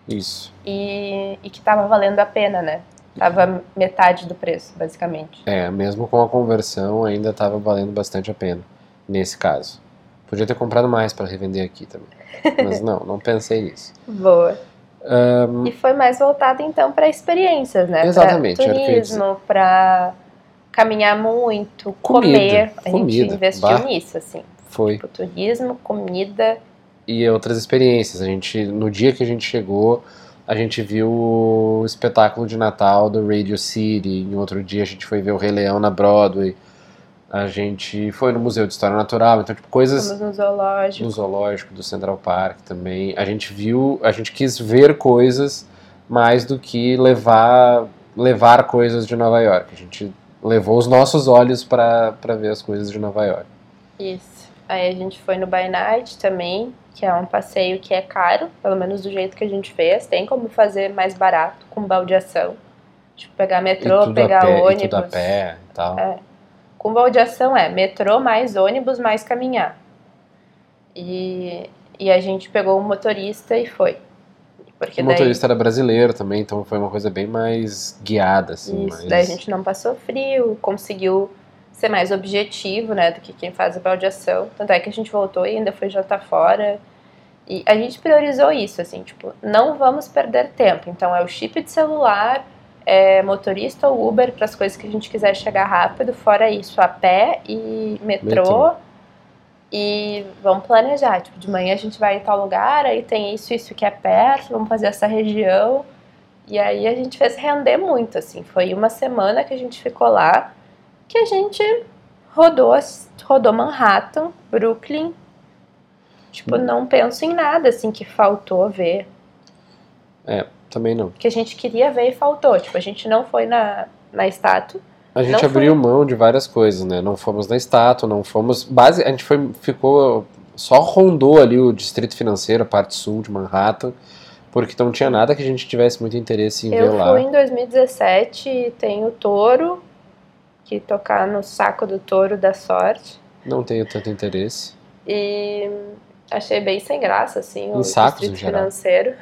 Isso. e, e que tava valendo a pena, né? Tava metade do preço, basicamente. É, mesmo com a conversão, ainda estava valendo bastante a pena, nesse caso. Podia ter comprado mais para revender aqui também. Mas não, não pensei nisso. Boa. Ahn, E foi mais voltado então para experiências, né? Exatamente, Pra turismo, para caminhar muito, Comida, comer. A comida, gente investiu bah. nisso, assim. Foi. Tipo, turismo, comida. E outras experiências. A gente, no dia que a gente chegou, a gente viu o espetáculo de Natal do Radio City. Em outro dia a gente foi ver o Rei Leão na Broadway. A gente foi no Museu de História Natural, então, tipo, coisas. Fomos no zoológico. No zoológico do Central Park também. A gente viu, a gente quis ver coisas mais do que levar, levar coisas de Nova York. A gente levou os nossos olhos para ver as coisas de Nova York. Isso. Aí a gente foi no By Night também, que é um passeio que é caro, pelo menos do jeito que a gente fez. Tem como fazer mais barato, com baldeação. Tipo, pegar metrô, pegar pé, ônibus. E tudo a pé e tal. É. Com baldeação é metrô mais ônibus mais caminhar. E, e a gente pegou um motorista e foi. Porque o motorista daí, era brasileiro também, então foi uma coisa bem mais guiada, assim. Isso, mais... daí a gente não passou frio, conseguiu ser mais objetivo, né, do que quem faz a baldeação. Tanto é que a gente voltou e ainda foi jantar fora. E a gente priorizou isso, assim, tipo, não vamos perder tempo. Então é o chip de celular, é motorista ou Uber para as coisas que a gente quiser chegar rápido, fora isso, a pé e metrô. metrô. E vamos planejar, tipo, de manhã a gente vai em tal lugar, aí tem isso, isso que é perto, vamos fazer essa região. E aí a gente fez render muito, assim. Foi uma semana que a gente ficou lá, que a gente rodou, rodou Manhattan, Brooklyn. Tipo, não penso em nada, assim, que faltou ver. É, também não. Que a gente queria ver e faltou. Tipo, a gente não foi na, na estátua. A gente não abriu foi... mão de várias coisas, né? Não fomos na estátua, não fomos. Base, a gente foi, ficou. Só rondou ali o distrito financeiro, a parte sul de Manhattan, porque não tinha nada que a gente tivesse muito interesse em Eu ver lá. Eu fui em 2017 e tem o touro, que tocar no saco do touro da sorte. Não tenho tanto interesse. E achei bem sem graça, assim, em o sacos, distrito financeiro.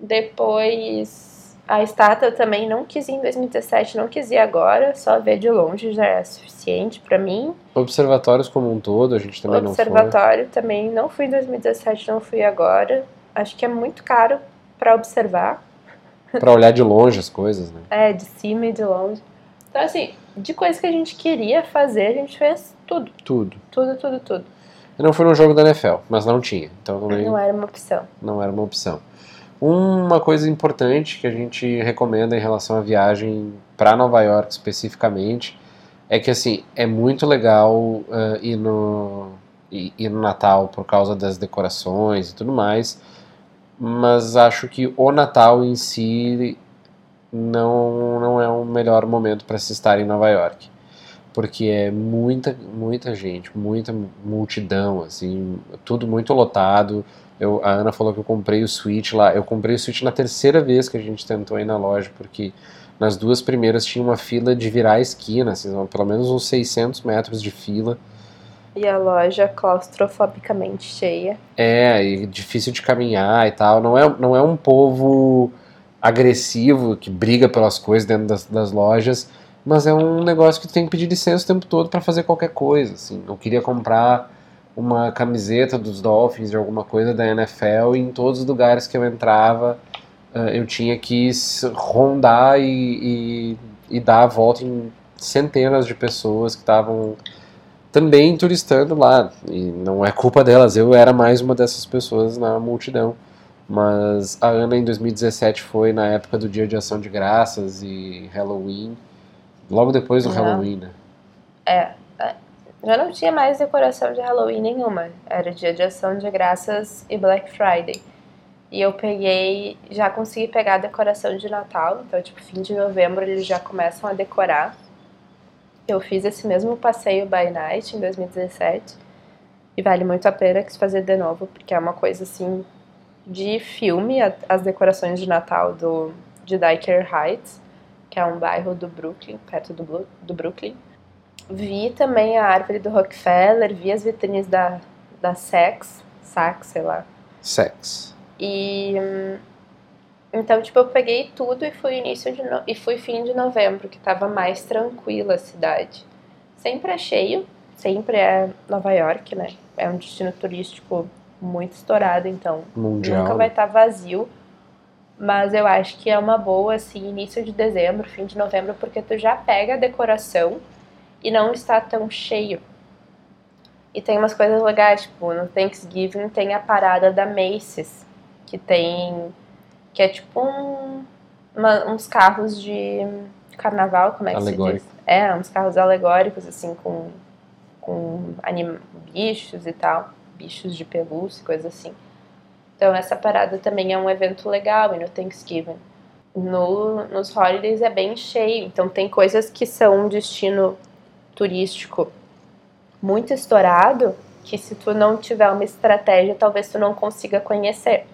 Depois, a estátua também não quis ir em 2017, não quis ir agora, só ver de longe já é suficiente para mim. Observatórios como um todo, a gente também não foi. Observatório também não fui em 2017, não fui agora. Acho que é muito caro para observar. Para olhar de longe as coisas, né? É, de cima e de longe. Então, assim, de coisas que a gente queria fazer, a gente fez tudo. Tudo. Tudo, tudo, tudo. Eu não fui no jogo da NFL, mas não tinha. Então também não era uma opção. Não era uma opção. Uma coisa importante que a gente recomenda em relação à viagem para Nova York especificamente é que assim é muito legal uh, ir, no, ir no Natal por causa das decorações e tudo mais, mas acho que o Natal em si não, não é o melhor momento para se estar em Nova York porque é muita muita gente, muita multidão, assim, tudo muito lotado. Eu, a Ana falou que eu comprei o Switch lá. Eu comprei o Switch na terceira vez que a gente tentou ir na loja, porque nas duas primeiras tinha uma fila de virar a esquina, assim, pelo menos uns 600 metros de fila. E a loja claustrofobicamente cheia. É, e difícil de caminhar e tal. Não é, não é um povo agressivo que briga pelas coisas dentro das, das lojas, mas é um negócio que tu tem que pedir licença o tempo todo para fazer qualquer coisa. Assim. Eu queria comprar uma camiseta dos Dolphins, de alguma coisa da NFL, e em todos os lugares que eu entrava, uh, eu tinha que rondar e, e, e, dar a volta em centenas de pessoas que estavam também turistando lá. E não é culpa delas, eu era mais uma dessas pessoas na multidão. Mas a Ana em 2017 foi na época do Dia de Ação de Graças e Halloween, logo depois do não. Halloween, né? É, já não tinha mais decoração de Halloween nenhuma. Era dia de ação de graças e Black Friday. E eu peguei, já consegui pegar a decoração de Natal, então, tipo, fim de novembro eles já começam a decorar. Eu fiz esse mesmo passeio by night em 2017 e vale muito a pena quis fazer de novo, porque é uma coisa assim de filme, as decorações de Natal do, de Diker Heights, que é um bairro do Brooklyn, perto do, do Brooklyn. Vi também a árvore do Rockefeller, vi as vitrines da, da Sex, Saks, sei lá. Sex. E então, tipo, eu peguei tudo e fui início de no... e fui fim de novembro, que tava mais tranquila a cidade. Sempre é cheio, sempre é Nova York, né? É um destino turístico muito estourado, então Mundial. nunca vai estar tá vazio. Mas eu acho que é uma boa, assim, início de dezembro, fim de novembro, porque tu já pega a decoração e não está tão cheio. E tem umas coisas legais, tipo, no Thanksgiving tem a parada da Macy's, que tem. que é tipo um, uma, uns carros de carnaval, como é que Alegórico. se diz? É, uns carros alegóricos, assim, com, com anim... bichos e tal, bichos de pelúcia, coisa assim. Então essa parada também é um evento legal e no Thanksgiving. No, nos holidays é bem cheio, então tem coisas que são um destino turístico muito estourado que se tu não tiver uma estratégia, talvez tu não consiga conhecer.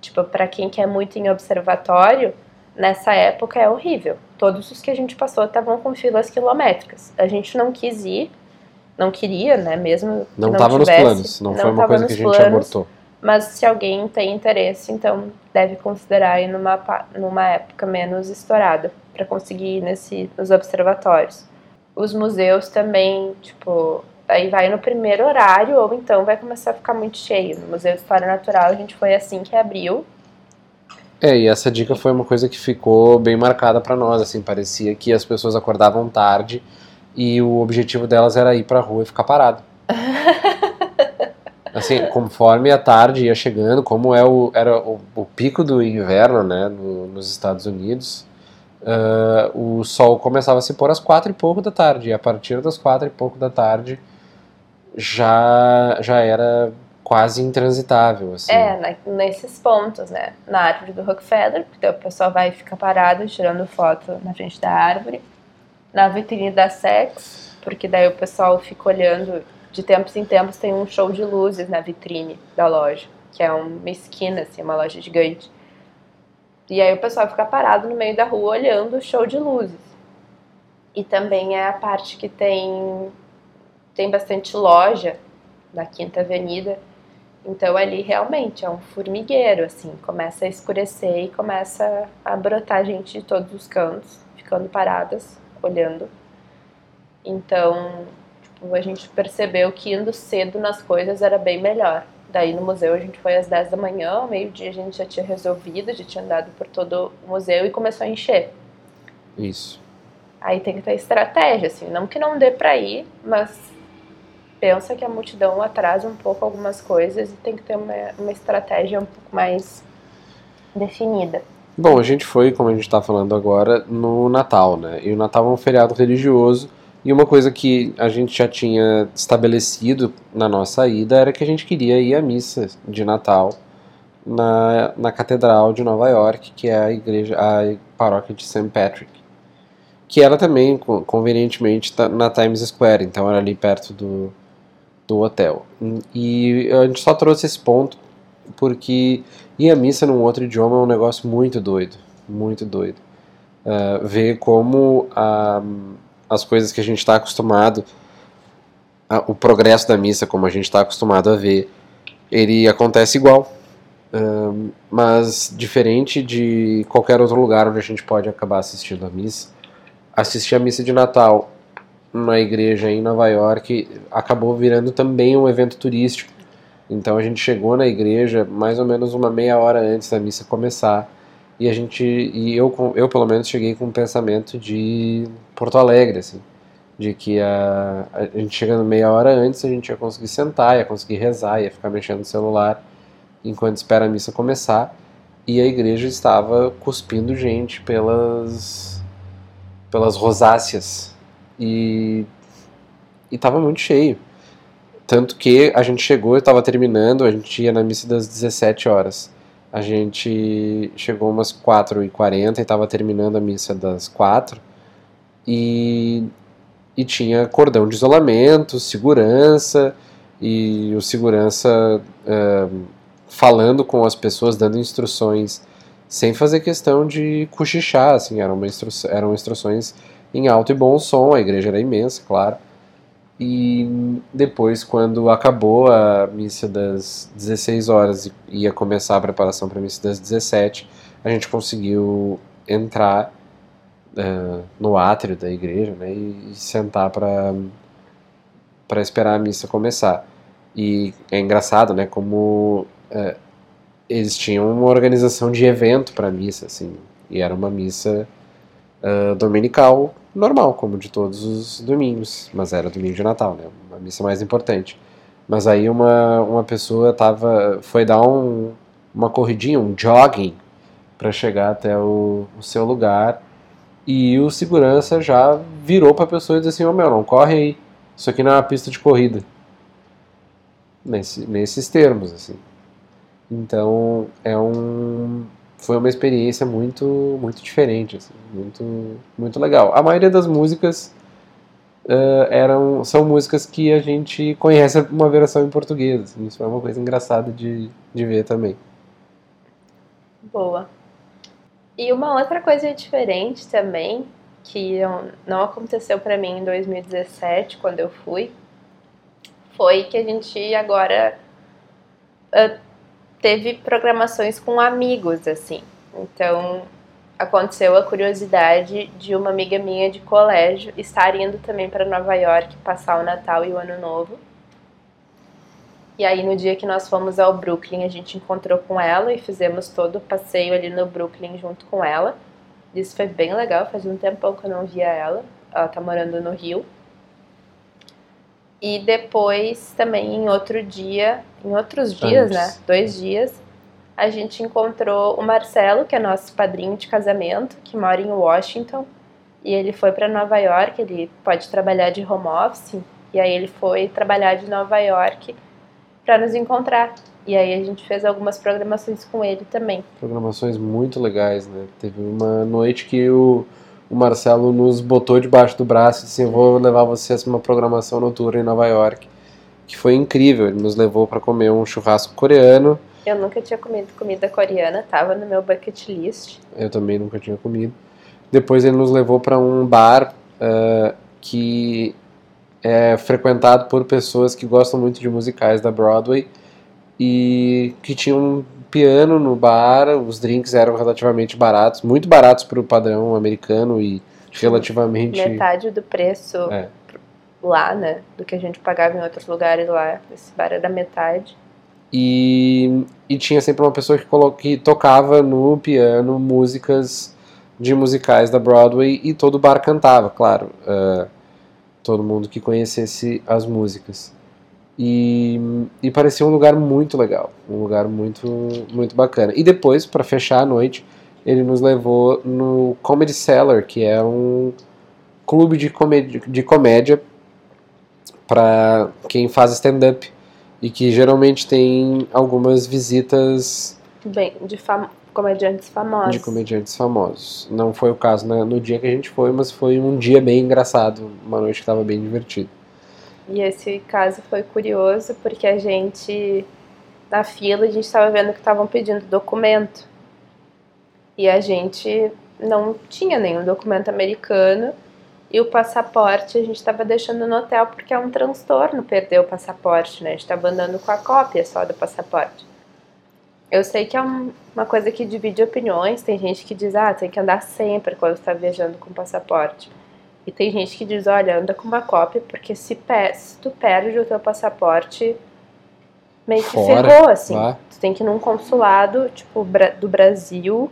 Tipo, para quem quer muito em observatório, nessa época é horrível. Todos os que a gente passou estavam com filas quilométricas. A gente não quis ir, não queria, né? Mesmo que Não não estava nos planos, não, foi uma coisa que a gente planos, abortou. Mas se alguém tem interesse, então deve considerar ir numa, numa época menos estourada para conseguir ir nesse, nos observatórios. Os museus também, tipo, aí vai no primeiro horário ou então vai começar a ficar muito cheio. No Museu de História Natural a gente foi assim que abriu. É, e essa dica foi uma coisa que ficou bem marcada pra nós, assim, parecia que as pessoas acordavam tarde e o objetivo delas era ir pra rua e ficar parado. Assim, conforme a tarde ia chegando, como é o, era o, o pico do inverno, né, no- nos Estados Unidos, ah, o sol começava a se pôr às quatro e pouco da tarde, e a partir das quatro e pouco da tarde já, já era quase intransitável, assim. É, na- nesses pontos, né? Na árvore do Rockefeller, porque o pessoal vai ficar parado tirando foto na frente da árvore. Na vitrine da Sex, porque daí o pessoal fica olhando. De tempos em tempos tem um show de luzes na vitrine da loja, que é uma esquina, assim, uma loja gigante. E aí o pessoal fica parado no meio da rua olhando o show de luzes. E também é a parte que tem, tem bastante loja na Quinta Avenida. Então ali realmente é um formigueiro, assim, começa a escurecer e começa a brotar gente de todos os cantos, ficando paradas, olhando. Então, tipo, a gente percebeu que indo cedo nas coisas era bem melhor. Daí no museu a gente foi às 10 da manhã, ao meio-dia a gente já tinha resolvido, já tinha andado por todo o museu e começou a encher. Isso. Aí tem que ter estratégia, assim, não que não dê pra ir, mas pensa que a multidão atrasa um pouco algumas coisas e tem que ter uma, uma estratégia um pouco mais definida. Bom, a gente foi, como a gente está falando agora, no Natal, né? E o Natal é um feriado religioso. E uma coisa que a gente já tinha estabelecido na nossa ida era que a gente queria ir à missa de Natal na, na Catedral de Nova York, que é a igreja, a paróquia de St. Patrick. Que era também, co- convenientemente, na Times Square, então era ali perto do, do hotel. E a gente só trouxe esse ponto porque ir à missa num outro idioma é um negócio muito doido, muito doido. Uh, ver como ah, as coisas que a gente está acostumado, a- o progresso da missa, como a gente está acostumado a ver, ele acontece igual. Um, mas diferente de qualquer outro lugar onde a gente pode acabar assistindo a missa, assistir a missa de Natal na igreja em Nova York acabou virando também um evento turístico. Então a gente chegou na igreja mais ou menos uma meia hora antes da missa começar. E a gente e eu eu pelo menos cheguei com um pensamento de Porto Alegre assim, de que a, a gente chegando meia hora antes a gente ia conseguir sentar, ia conseguir rezar, ia ficar mexendo no celular enquanto espera a missa começar. E a igreja estava cuspindo gente pelas pelas rosáceas. E e estava muito cheio. Tanto que a gente chegou, estava terminando, a gente ia na missa das 17 horas. A gente chegou umas 4h40 e estava terminando a missa das 4 e, e tinha cordão de isolamento, segurança, e o segurança eh, falando com as pessoas, dando instruções, sem fazer questão de cochichar, assim, eram, instru eram instruções em alto e bom som, a igreja era imensa, claro. E depois, quando acabou a missa das 16 horas e ia começar a preparação para a missa das 17, a gente conseguiu entrar eh, no átrio da igreja né, e, sentar para esperar a missa começar. E é engraçado, né, como eh, eles tinham uma organização de evento para a missa, assim, e era uma missa ah, dominical normal, como de todos os domingos, mas era domingo de Natal, né? Uma missa mais importante. Mas aí uma, uma pessoa tava, foi dar um, uma corridinha, um jogging, para chegar até o, o seu lugar E o segurança já virou pra pessoa e disse assim: Ô meu, não corre aí. Isso aqui não é uma pista de corrida. Nesse, nesses termos, assim. Então, é um. Foi uma experiência muito, muito diferente, assim, muito, muito legal. A maioria das músicas uh, eram, são músicas que a gente conhece uma versão em português. Assim, isso é uma coisa engraçada de, de ver também. Boa. E uma outra coisa diferente também, que não aconteceu para mim em 2017, quando eu fui, foi que a gente agora uh, teve programações com amigos, assim. Então, aconteceu a curiosidade de uma amiga minha de colégio estar indo também para Nova York passar o Natal e o Ano Novo. E aí no dia que nós fomos ao Brooklyn, a gente encontrou com ela e fizemos todo o passeio ali no Brooklyn junto com ela. Isso foi bem legal, fazia um tempão que eu não via ela. Ela tá morando no Rio. E depois também em outro dia, em outros dias, Antes. né? Dois dias, a gente encontrou o Marcelo, que é nosso padrinho de casamento, que mora em Washington. E ele foi para Nova York, ele pode trabalhar de home office. E aí ele foi trabalhar de Nova York para nos encontrar. E aí a gente fez algumas programações com ele também. Programações muito legais, né? Teve uma noite que o, o Marcelo nos botou debaixo do braço e disse: Eu vou levar vocês para uma programação noturna em Nova York. Que foi incrível. Ele nos levou para comer um churrasco coreano. Eu nunca tinha comido comida coreana, tava no meu bucket list. Eu também nunca tinha comido. Depois ele nos levou para um bar uh, que é frequentado por pessoas que gostam muito de musicais da Broadway e que tinha um piano no bar, os drinks eram relativamente baratos, muito baratos para o padrão americano e relativamente metade do preço é. lá, né, do que a gente pagava em outros lugares lá. Esse bar era metade. E, e tinha sempre uma pessoa que, colo... que tocava no piano músicas de musicais da Broadway e todo o bar cantava, claro. Uh, todo mundo que conhecesse as músicas. E, e parecia um lugar muito legal, um lugar muito, muito bacana. E depois, para fechar a noite, ele nos levou no Comedy Cellar, que é um clube de comédia, de comédia para quem faz stand-up e que geralmente tem algumas visitas bem de fam comediantes famosos. De comediantes famosos. Não foi o caso né, no dia que a gente foi, mas foi um dia bem engraçado, uma noite que estava bem divertida. E esse caso foi curioso porque a gente, na fila, a gente estava vendo que estavam pedindo documento. E a gente não tinha nenhum documento americano. E o passaporte a gente estava deixando no hotel porque é um transtorno perder o passaporte, né? A gente estava andando com a cópia só do passaporte. Eu sei que é um, uma coisa que divide opiniões. Tem gente que diz, ah, tem que andar sempre quando está viajando com passaporte. E tem gente que diz, olha, anda com uma cópia, porque se, se tu perde o teu passaporte, meio que Fora, ferrou, assim. Lá. Tu tem que ir num consulado, tipo, do Brasil,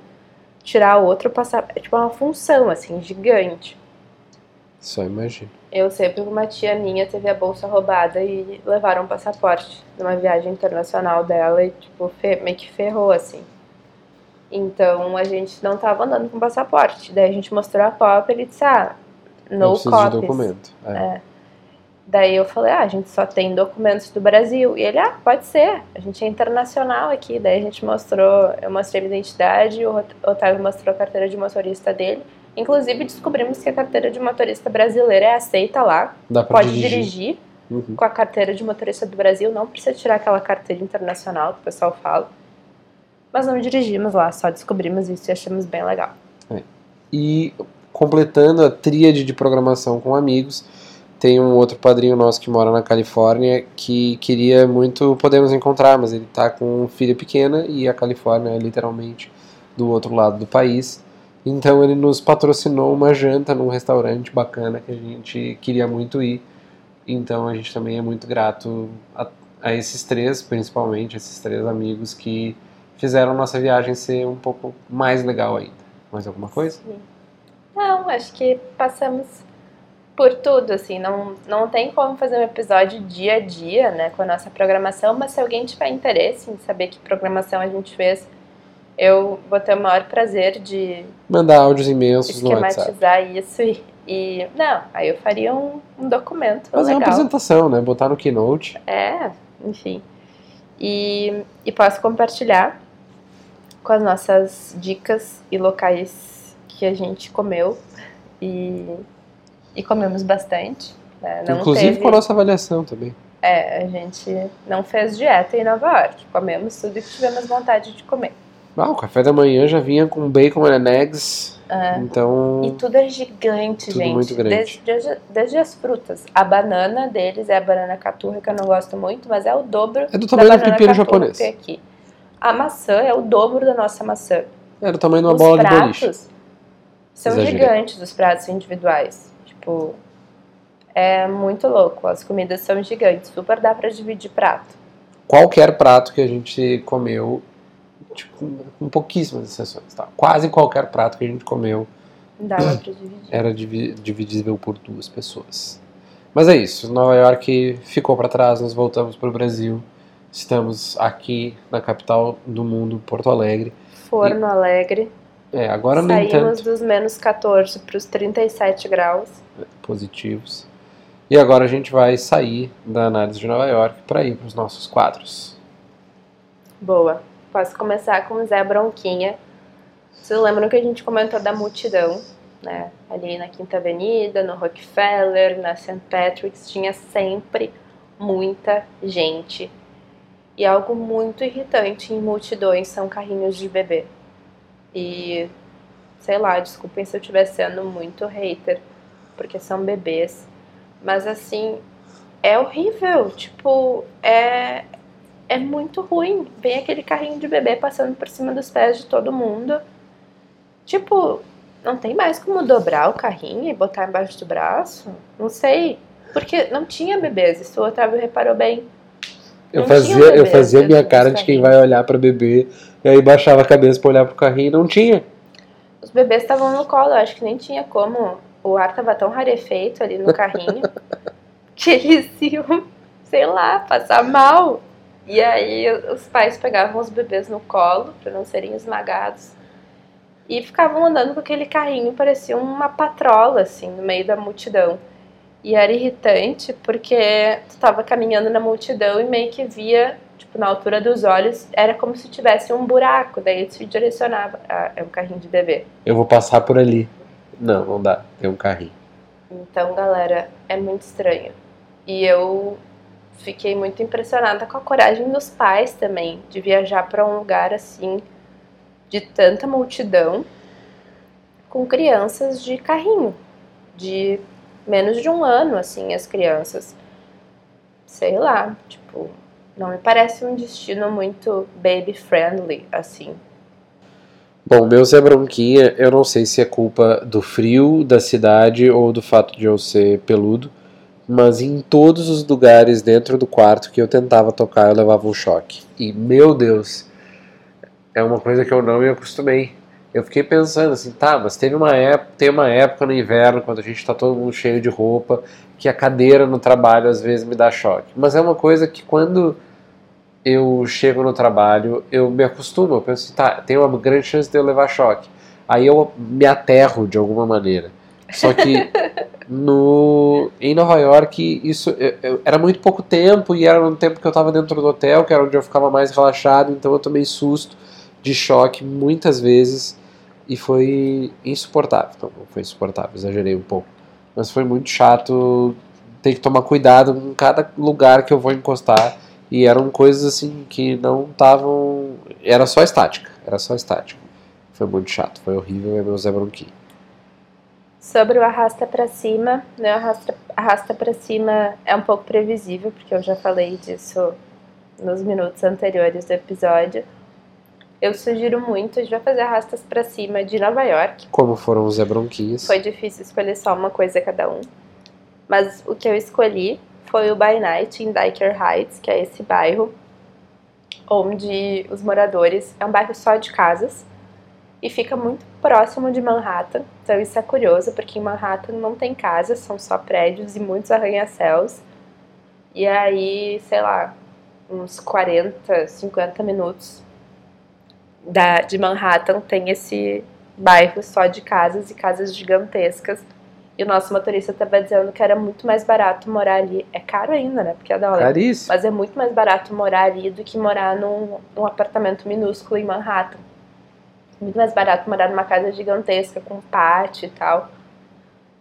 tirar outro passaporte. É tipo uma função, assim, gigante. Só imagina. Eu sei porque uma tia minha teve a bolsa roubada e levaram o passaporte numa viagem internacional dela e, tipo, meio que ferrou, assim. Então a gente não tava andando com passaporte. Daí a gente mostrou a cópia e ele disse, ah, no copies. De documento. É. é. Daí eu falei, ah, a gente só tem documentos do Brasil. E ele, ah, pode ser, a gente é internacional aqui. Daí a gente mostrou, eu mostrei minha identidade, o Otávio mostrou a carteira de motorista dele. Inclusive, descobrimos que a carteira de motorista brasileira é aceita lá. Dá pra Pode dirigir, dirigir uhum. com a carteira de motorista do Brasil. Não precisa tirar aquela carteira internacional que o pessoal fala. Mas não dirigimos lá, só descobrimos isso e achamos bem legal. É. E completando a tríade de programação com amigos, tem um outro padrinho nosso que mora na Califórnia que queria muito poder nos encontrar, mas ele está com filha pequena e a Califórnia é literalmente do outro lado do país. Então ele nos patrocinou uma janta num restaurante bacana que a gente queria muito ir. Então a gente também é muito grato a, a esses três, principalmente esses três amigos que fizeram nossa viagem ser um pouco mais legal ainda. Mais alguma coisa? Sim. Não, acho que passamos por tudo, assim, não, não tem como fazer um episódio dia a dia, né, com a nossa programação, mas se alguém tiver interesse em saber que programação a gente fez Eu vou ter o maior prazer de Mandar áudios imensos esquematizar isso e, e- Não, aí eu faria um, um documento Fazer uma apresentação, né? Botar no Keynote. É, enfim. E, e posso compartilhar com as nossas dicas e locais que a gente comeu e, e comemos bastante. né? Não Inclusive teve, com a nossa avaliação também. É, a gente não fez dieta em Nova York. Comemos tudo que tivemos vontade de comer. Ah, o café da manhã já vinha com bacon and eggs. É. Então. E tudo é gigante, Tudo gente. muito grande. Desde, desde as frutas. A banana deles é a banana caturra, que eu não gosto muito, mas é o dobro É do da tamanho do banana pepino japonês. tem aqui. A maçã é o dobro da nossa maçã. É do tamanho de uma os bola de pratos boliche. São Exagerei. gigantes, os pratos individuais. Tipo, é muito louco. As comidas são gigantes. Super dá pra dividir prato. Qualquer prato que a gente comeu, tipo, com pouquíssimas exceções, tá? Quase qualquer prato que a gente comeu Dava pra dividir. era divi- dividível por duas pessoas. Mas é isso, Nova York ficou para trás, nós voltamos para o Brasil. Estamos aqui na capital do mundo, Porto Alegre. Forno Alegre. É, agora Saímos tanto dos menos 14 para os 37 graus. positivos. E agora a gente vai sair da análise de Nova York para ir para os nossos quadros. Boa. Posso começar com o Zé Bronquinha. Vocês lembram que a gente comentou da multidão, né? Ali na Quinta Avenida, no Rockefeller, na St. Patrick's, tinha sempre muita gente. E algo muito irritante em multidões são carrinhos de bebê. E sei lá, desculpem se eu estiver sendo muito hater, porque são bebês. Mas assim, é horrível. Tipo, é, é muito ruim. Vem aquele carrinho de bebê passando por cima dos pés de todo mundo. Tipo, não tem mais como dobrar o carrinho e botar embaixo do braço? Não sei. Porque não tinha bebês, isso o Otávio reparou bem. Eu Não fazia, eu fazia minha cara de quem vai olhar para bebê e aí baixava a cabeça para olhar pro carrinho e não tinha. Os bebês estavam no colo, eu acho que nem tinha como. O ar tava tão rarefeito ali no carrinho que eles iam, sei lá, passar mal. E aí os pais pegavam os bebês no colo para não serem esmagados e ficavam andando com aquele carrinho, parecia uma patrola assim no meio da multidão. E era irritante porque tu tava caminhando na multidão e meio que via, tipo, na altura dos olhos, era como se tivesse um buraco, daí tu se direcionava. Ah, é um carrinho de bebê. Eu vou passar por ali. Não, não dá. Tem um carrinho. Então, galera, é muito estranho. E eu fiquei muito impressionada com a coragem dos pais também de viajar para um lugar assim de tanta multidão com crianças de carrinho, de menos de um ano, assim, as crianças. Sei lá, tipo, não me parece um destino muito baby friendly, assim. Bom, meu Zé Bronquinha, eu não sei se é culpa do frio da cidade ou do fato de eu ser peludo, mas em todos os lugares dentro do quarto que eu tentava tocar eu levava um choque. E, meu Deus, é uma coisa que eu não me acostumei. Eu fiquei pensando assim, tá, mas teve uma época, tem uma época no inverno, quando a gente tá todo mundo cheio de roupa, que a cadeira no trabalho às vezes me dá choque. Mas é uma coisa que quando eu chego no trabalho, eu me acostumo, eu penso, assim, tá, tem uma grande chance de eu levar choque. Aí eu me aterro de alguma maneira. Só que no em Nova York isso eu- eu- era muito pouco tempo e era no tempo que eu estava dentro do hotel, que era onde eu ficava mais relaxado, então eu tomei susto de choque muitas vezes e foi insuportável. Não, não foi insuportável, exagerei um pouco. Mas foi muito chato ter que tomar cuidado em cada lugar que eu vou encostar e eram coisas assim que não estavam. Era só estática. Era só estática. Foi muito chato, foi horrível, é meu Zé Bronquinho. Sobre o arrasta pra cima, né? Arrasta, arrasta pra cima é um pouco previsível, porque eu já falei disso nos minutos anteriores do episódio. Eu sugiro muito, a gente vai fazer arrastas pra cima de Nova York. Como foram os Zé Bronquinhos. Foi difícil escolher só uma coisa cada um. Mas o que eu escolhi foi o By Night em Diker Heights, que é esse bairro onde os moradores é um bairro só de casas e fica muito próximo de Manhattan. Então isso é curioso, porque em Manhattan não tem casas, são só prédios e muitos arranha-céus. E aí, sei lá, uns 40, 50 minutos da, de Manhattan tem esse bairro só de casas e casas gigantescas. E o nosso motorista estava dizendo que era muito mais barato morar ali. É caro ainda, né? Porque é dólar. Caríssimo. Mas é muito mais barato morar ali do que morar num, num apartamento minúsculo em Manhattan. Muito mais barato morar numa casa gigantesca, com pátio e tal.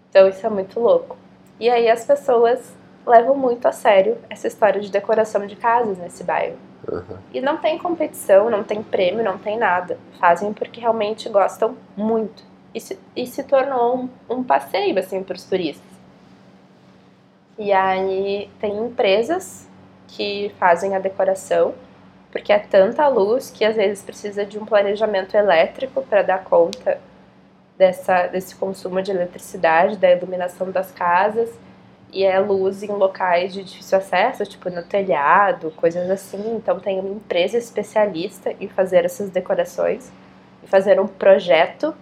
Então isso é muito louco. E aí as pessoas levam muito a sério essa história de decoração de casas nesse bairro. Uhum. E não tem competição, não tem prêmio, não tem nada. Fazem porque realmente gostam muito. E se, e se tornou um, um passeio, assim, para os turistas. E aí tem empresas que fazem a decoração, porque é tanta luz que às vezes precisa de um planejamento elétrico para dar conta dessa, desse consumo de eletricidade, da iluminação das casas e é luz em locais de difícil acesso, tipo no telhado, coisas assim. Então tem uma empresa especialista em fazer essas decorações, fazer um projeto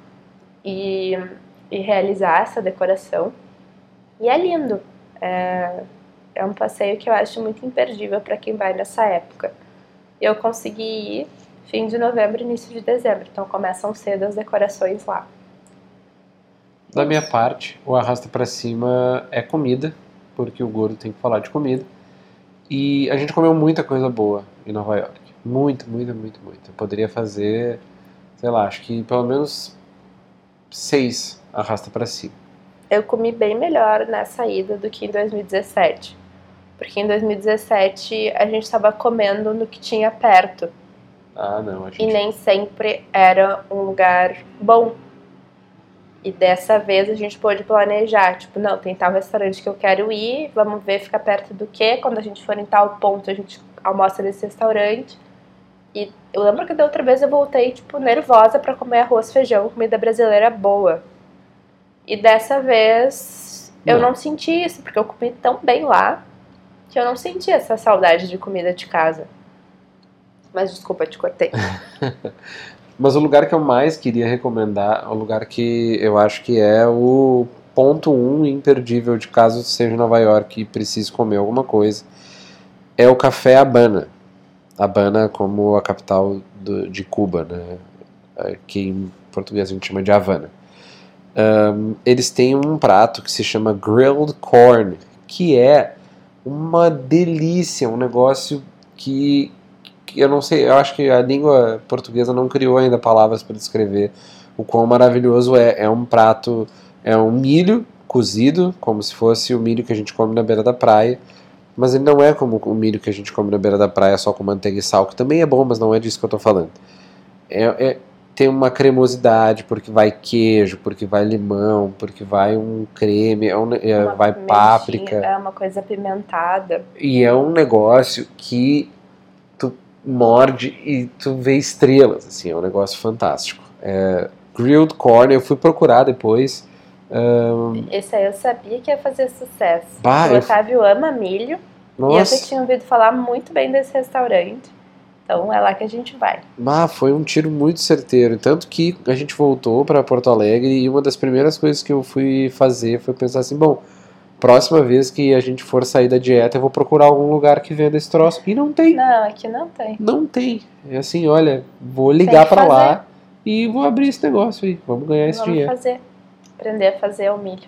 e, e realizar essa decoração. E é lindo. É, é um passeio que eu acho muito imperdível para quem vai nessa época. Eu consegui ir fim de novembro, início de dezembro, então começam cedo as decorações lá. Da minha parte, o arrasta para cima é comida, porque o gordo tem que falar de comida. E a gente comeu muita coisa boa em Nova York. Muito, muito, muito, muito. Eu poderia fazer, sei lá, acho que pelo menos seis arrasta para cima. Eu comi bem melhor nessa ida do que em 2017. Porque em 2017 a gente estava comendo no que tinha perto. Ah, não, gente... E nem sempre era um lugar bom. E dessa vez a gente pôde planejar, tipo, não, tem tal restaurante que eu quero ir, vamos ver fica perto do que, quando a gente for em tal ponto a gente almoça nesse restaurante. E eu lembro que da outra vez eu voltei, tipo, nervosa para comer arroz, feijão, comida brasileira boa. E dessa vez eu Não. não senti isso, porque eu comi tão bem lá que eu não senti essa saudade de comida de casa. Mas desculpa, te cortei. Mas o lugar que eu mais queria recomendar, o lugar que eu acho que é o ponto um imperdível de caso seja Nova York e precise comer alguma coisa, é o Café Habana. Habana como a capital do- de Cuba, né? que em português a gente chama de Havana. Ahn, eles têm um prato que se chama grilled corn, que é uma delícia, um negócio que eu não sei, eu acho que a língua portuguesa não criou ainda palavras para descrever o quão maravilhoso é. É um prato, é um milho cozido, como se fosse o milho que a gente come na beira da praia, mas ele não é como o milho que a gente come na beira da praia só com manteiga e sal, que também é bom, mas não é disso que eu tô falando. É, é- tem uma cremosidade, porque vai queijo, porque vai limão, porque vai um creme, é um é, vai páprica. É uma coisa apimentada. E é um negócio que morde e tu vê estrelas, assim, é um negócio fantástico. É, grilled corn, eu fui procurar depois. ahn, Esse aí eu sabia que ia fazer sucesso. Bah, o eu- Otávio ama milho. E eu já nossa, tinha ouvido falar muito bem desse restaurante. Então é lá que a gente vai. bah, foi um tiro muito certeiro. Tanto que a gente voltou para Porto Alegre e uma das primeiras coisas que eu fui fazer foi pensar assim: bom, próxima vez que a gente for sair da dieta, eu vou procurar algum lugar que venda esse troço. E não tem. Não, aqui não tem. Não tem. É assim, olha, vou ligar para lá e vou abrir esse negócio aí. Vamos ganhar esse Vamos dinheiro. fazer. Aprender a fazer o milho.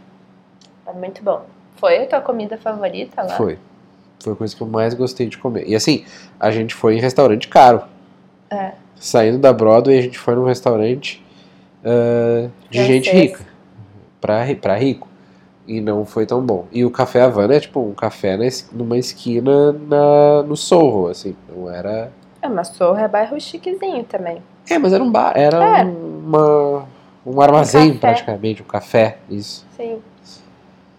É muito bom. Foi a tua comida favorita lá? Foi. Foi a coisa que eu mais gostei de comer. E assim, a gente foi em restaurante caro. É. Saindo da Broadway, a gente foi num restaurante ah, de Francês. gente rica. Pra, pra rico. E não foi tão bom. E o Café Havana é tipo um café numa esquina na, no Sorro, assim. Não era. É, mas Sorro é bairro chiquezinho também. É, mas era um bar. Era É. uma, um armazém, café. praticamente. Um café, isso. Sim.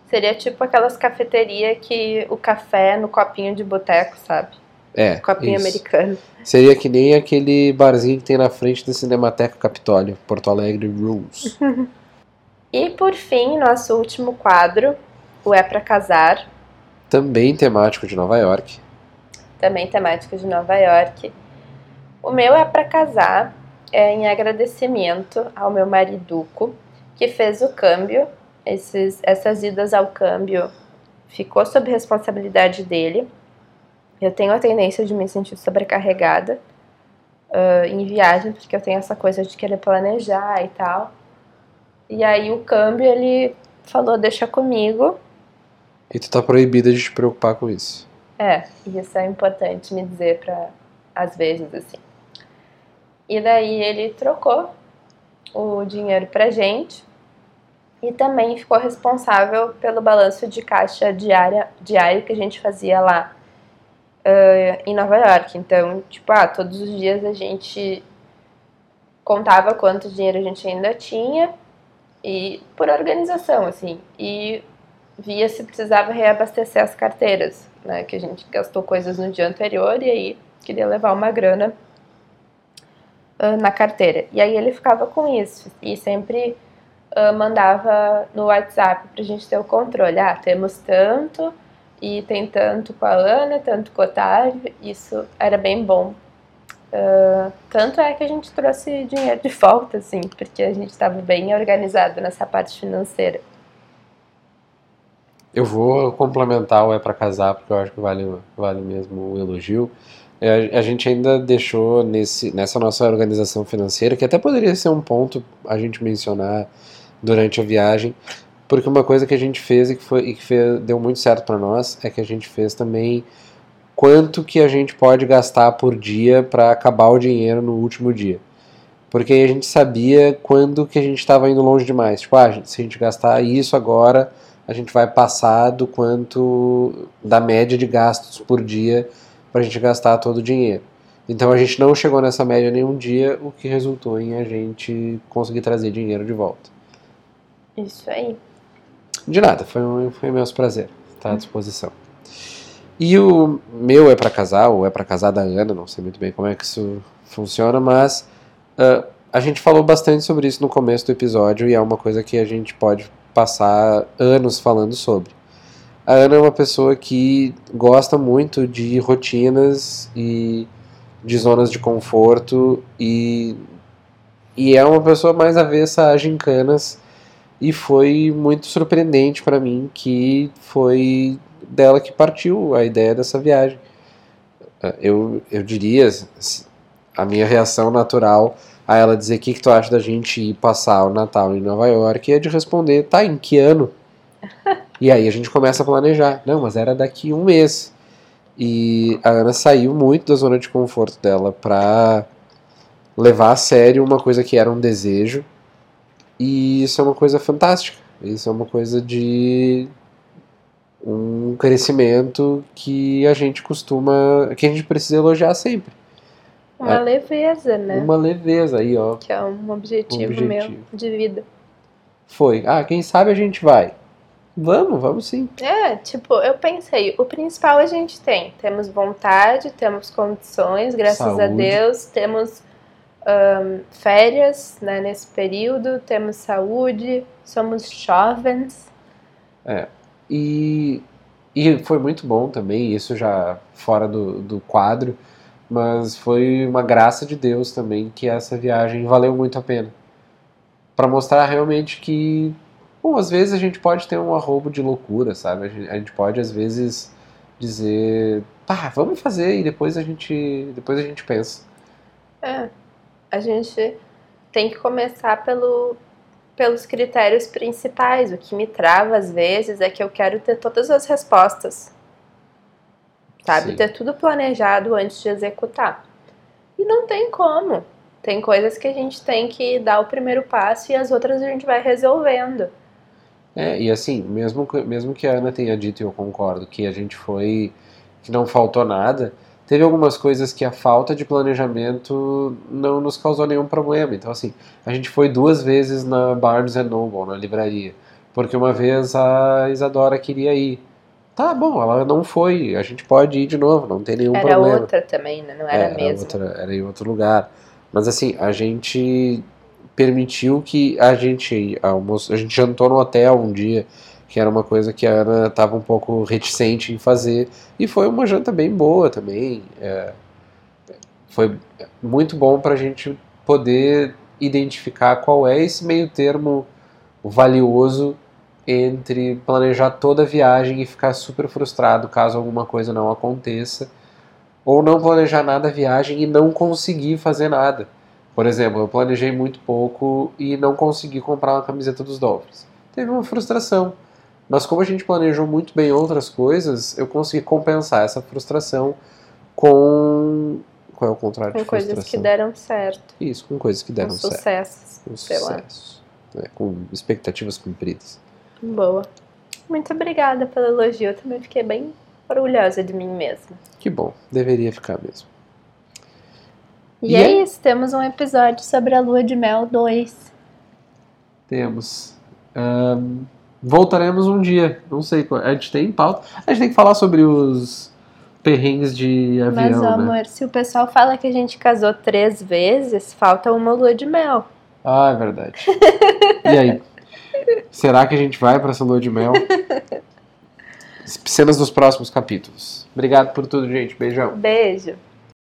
Seria tipo aquelas cafeterias que o café no copinho de boteco, sabe? É. Copinho isso. americano. Seria que nem aquele barzinho que tem na frente da Cinemateca Capitólio, Porto Alegre Rules. E por fim, nosso último quadro, o É Pra Casar, Também temático de Nova York. também temático de Nova York. O meu é pra casar, é em agradecimento ao meu mariduco, que fez o câmbio. Esses, essas idas ao câmbio ficou sob responsabilidade dele. Eu tenho a tendência de me sentir sobrecarregada. uh, em viagem, porque eu tenho essa coisa de querer planejar e tal. E aí o câmbio, ele falou, deixa comigo. E tu tá proibida de te preocupar com isso. É, isso é importante me dizer para às vezes assim. E daí ele trocou o dinheiro pra gente e também ficou responsável pelo balanço de caixa diária, diário que a gente fazia lá uh, em Nova York. Então, tipo, ah, todos os dias a gente contava quanto dinheiro a gente ainda tinha e por organização, assim, e via se precisava reabastecer as carteiras, né, que a gente gastou coisas no dia anterior e aí queria levar uma grana uh, na carteira. E aí ele ficava com isso e sempre uh, mandava no WhatsApp pra gente ter o controle. Ah, temos tanto e tem tanto com a Ana, tanto com o Otávio. Isso era bem bom. Uh, tanto é que a gente trouxe dinheiro de volta, assim, porque a gente estava bem organizado nessa parte financeira. Eu vou complementar o É para Casar, porque eu acho que vale, vale mesmo o elogio. É, a gente ainda deixou nesse, nessa nossa organização financeira, que até poderia ser um ponto a gente mencionar durante a viagem, porque uma coisa que a gente fez e que, foi, e que fez, deu muito certo para nós é que a gente fez também quanto que a gente pode gastar por dia para acabar o dinheiro no último dia. Porque aí a gente sabia quando que a gente estava indo longe demais. Tipo, ah, se a gente gastar isso agora, a gente vai passar do quanto da média de gastos por dia para a gente gastar todo o dinheiro. Então a gente não chegou nessa média nenhum dia, o que resultou em a gente conseguir trazer dinheiro de volta. Isso aí. De nada, foi um, foi um imenso prazer. Está à disposição. E o meu é para casar, ou é para casar da Ana, não sei muito bem como é que isso funciona, mas uh, a gente falou bastante sobre isso no começo do episódio e é uma coisa que a gente pode passar anos falando sobre. A Ana é uma pessoa que gosta muito de rotinas e de zonas de conforto e, e é uma pessoa mais avessa a gincanas e foi muito surpreendente para mim que foi dela que partiu a ideia dessa viagem. Eu, eu diria, a minha reação natural a ela dizer o que, que tu acha da gente ir passar o Natal em Nova York é de responder, tá, em que ano? E aí a gente começa a planejar. Não, mas era daqui um mês. E a Ana saiu muito da zona de conforto dela pra levar a sério uma coisa que era um desejo. E isso é uma coisa fantástica. Isso é uma coisa de um crescimento que a gente costuma, que a gente precisa elogiar sempre. Uma é, leveza, né? Uma leveza aí, ó. Que é um objetivo, um objetivo meu de vida. Foi. Ah, quem sabe a gente vai. Vamos, vamos sim. É, tipo, eu pensei, o principal a gente tem. Temos vontade, temos condições, graças Saúde. a Deus, temos um, férias né, nesse período, temos saúde, somos jovens. É, e, e foi muito bom também, isso já fora do, do quadro, mas foi uma graça de Deus também que essa viagem valeu muito a pena. Para mostrar realmente que Bom, às vezes a gente pode ter um arrobo de loucura, sabe? A gente, a gente pode às vezes dizer, pá, vamos fazer e depois a gente, depois a gente pensa. É, a gente tem que começar pelo, pelos critérios principais. O que me trava às vezes é que eu quero ter todas as respostas, sabe? Sim. Ter tudo planejado antes de executar. E não tem como. Tem coisas que a gente tem que dar o primeiro passo e as outras a gente vai resolvendo. É, e assim, mesmo, mesmo que a Ana tenha dito, e eu concordo, que a gente foi. que não faltou nada, teve algumas coisas que a falta de planejamento não nos causou nenhum problema. Então, assim, a gente foi duas vezes na Barnes Noble, na livraria, porque uma vez a Isadora queria ir. Tá bom, ela não foi, a gente pode ir de novo, não tem nenhum era problema. Era outra também, né? Não era, é, mesmo. Outra, era em outro lugar. Mas assim, a gente permitiu que a gente almoço, a gente jantou no hotel um dia, que era uma coisa que a Ana estava um pouco reticente em fazer, e foi uma janta bem boa também. É, foi muito bom para a gente poder identificar qual é esse meio termo valioso entre planejar toda a viagem e ficar super frustrado caso alguma coisa não aconteça, Ou não planejar nada a viagem e não conseguir fazer nada. Por exemplo, eu planejei muito pouco e não consegui comprar uma camiseta dos Dolphins. Teve uma frustração. Mas como a gente planejou muito bem outras coisas, eu consegui compensar essa frustração com. Qual é o contrário Com de coisas frustração? que deram certo. Isso, com coisas que deram Com certo. sucessos. Com sei lá. sucesso. né, com expectativas cumpridas. Boa. Muito obrigada pelo elogio. Eu também fiquei bem orgulhosa de mim mesma. Que bom, deveria ficar mesmo. E, E é é- isso, temos um episódio sobre a lua de mel 2. Temos. Ahn, voltaremos um dia. Não sei. A gente tem em pauta. A gente tem que falar sobre os perrengues de Mas, avião, amor, né? se o pessoal fala que a gente casou três vezes, falta uma lua de mel. Ah, é verdade. e aí? Será que a gente vai pra essa lua de mel? Cenas dos próximos capítulos. Obrigado por tudo, gente. Beijão. Beijo.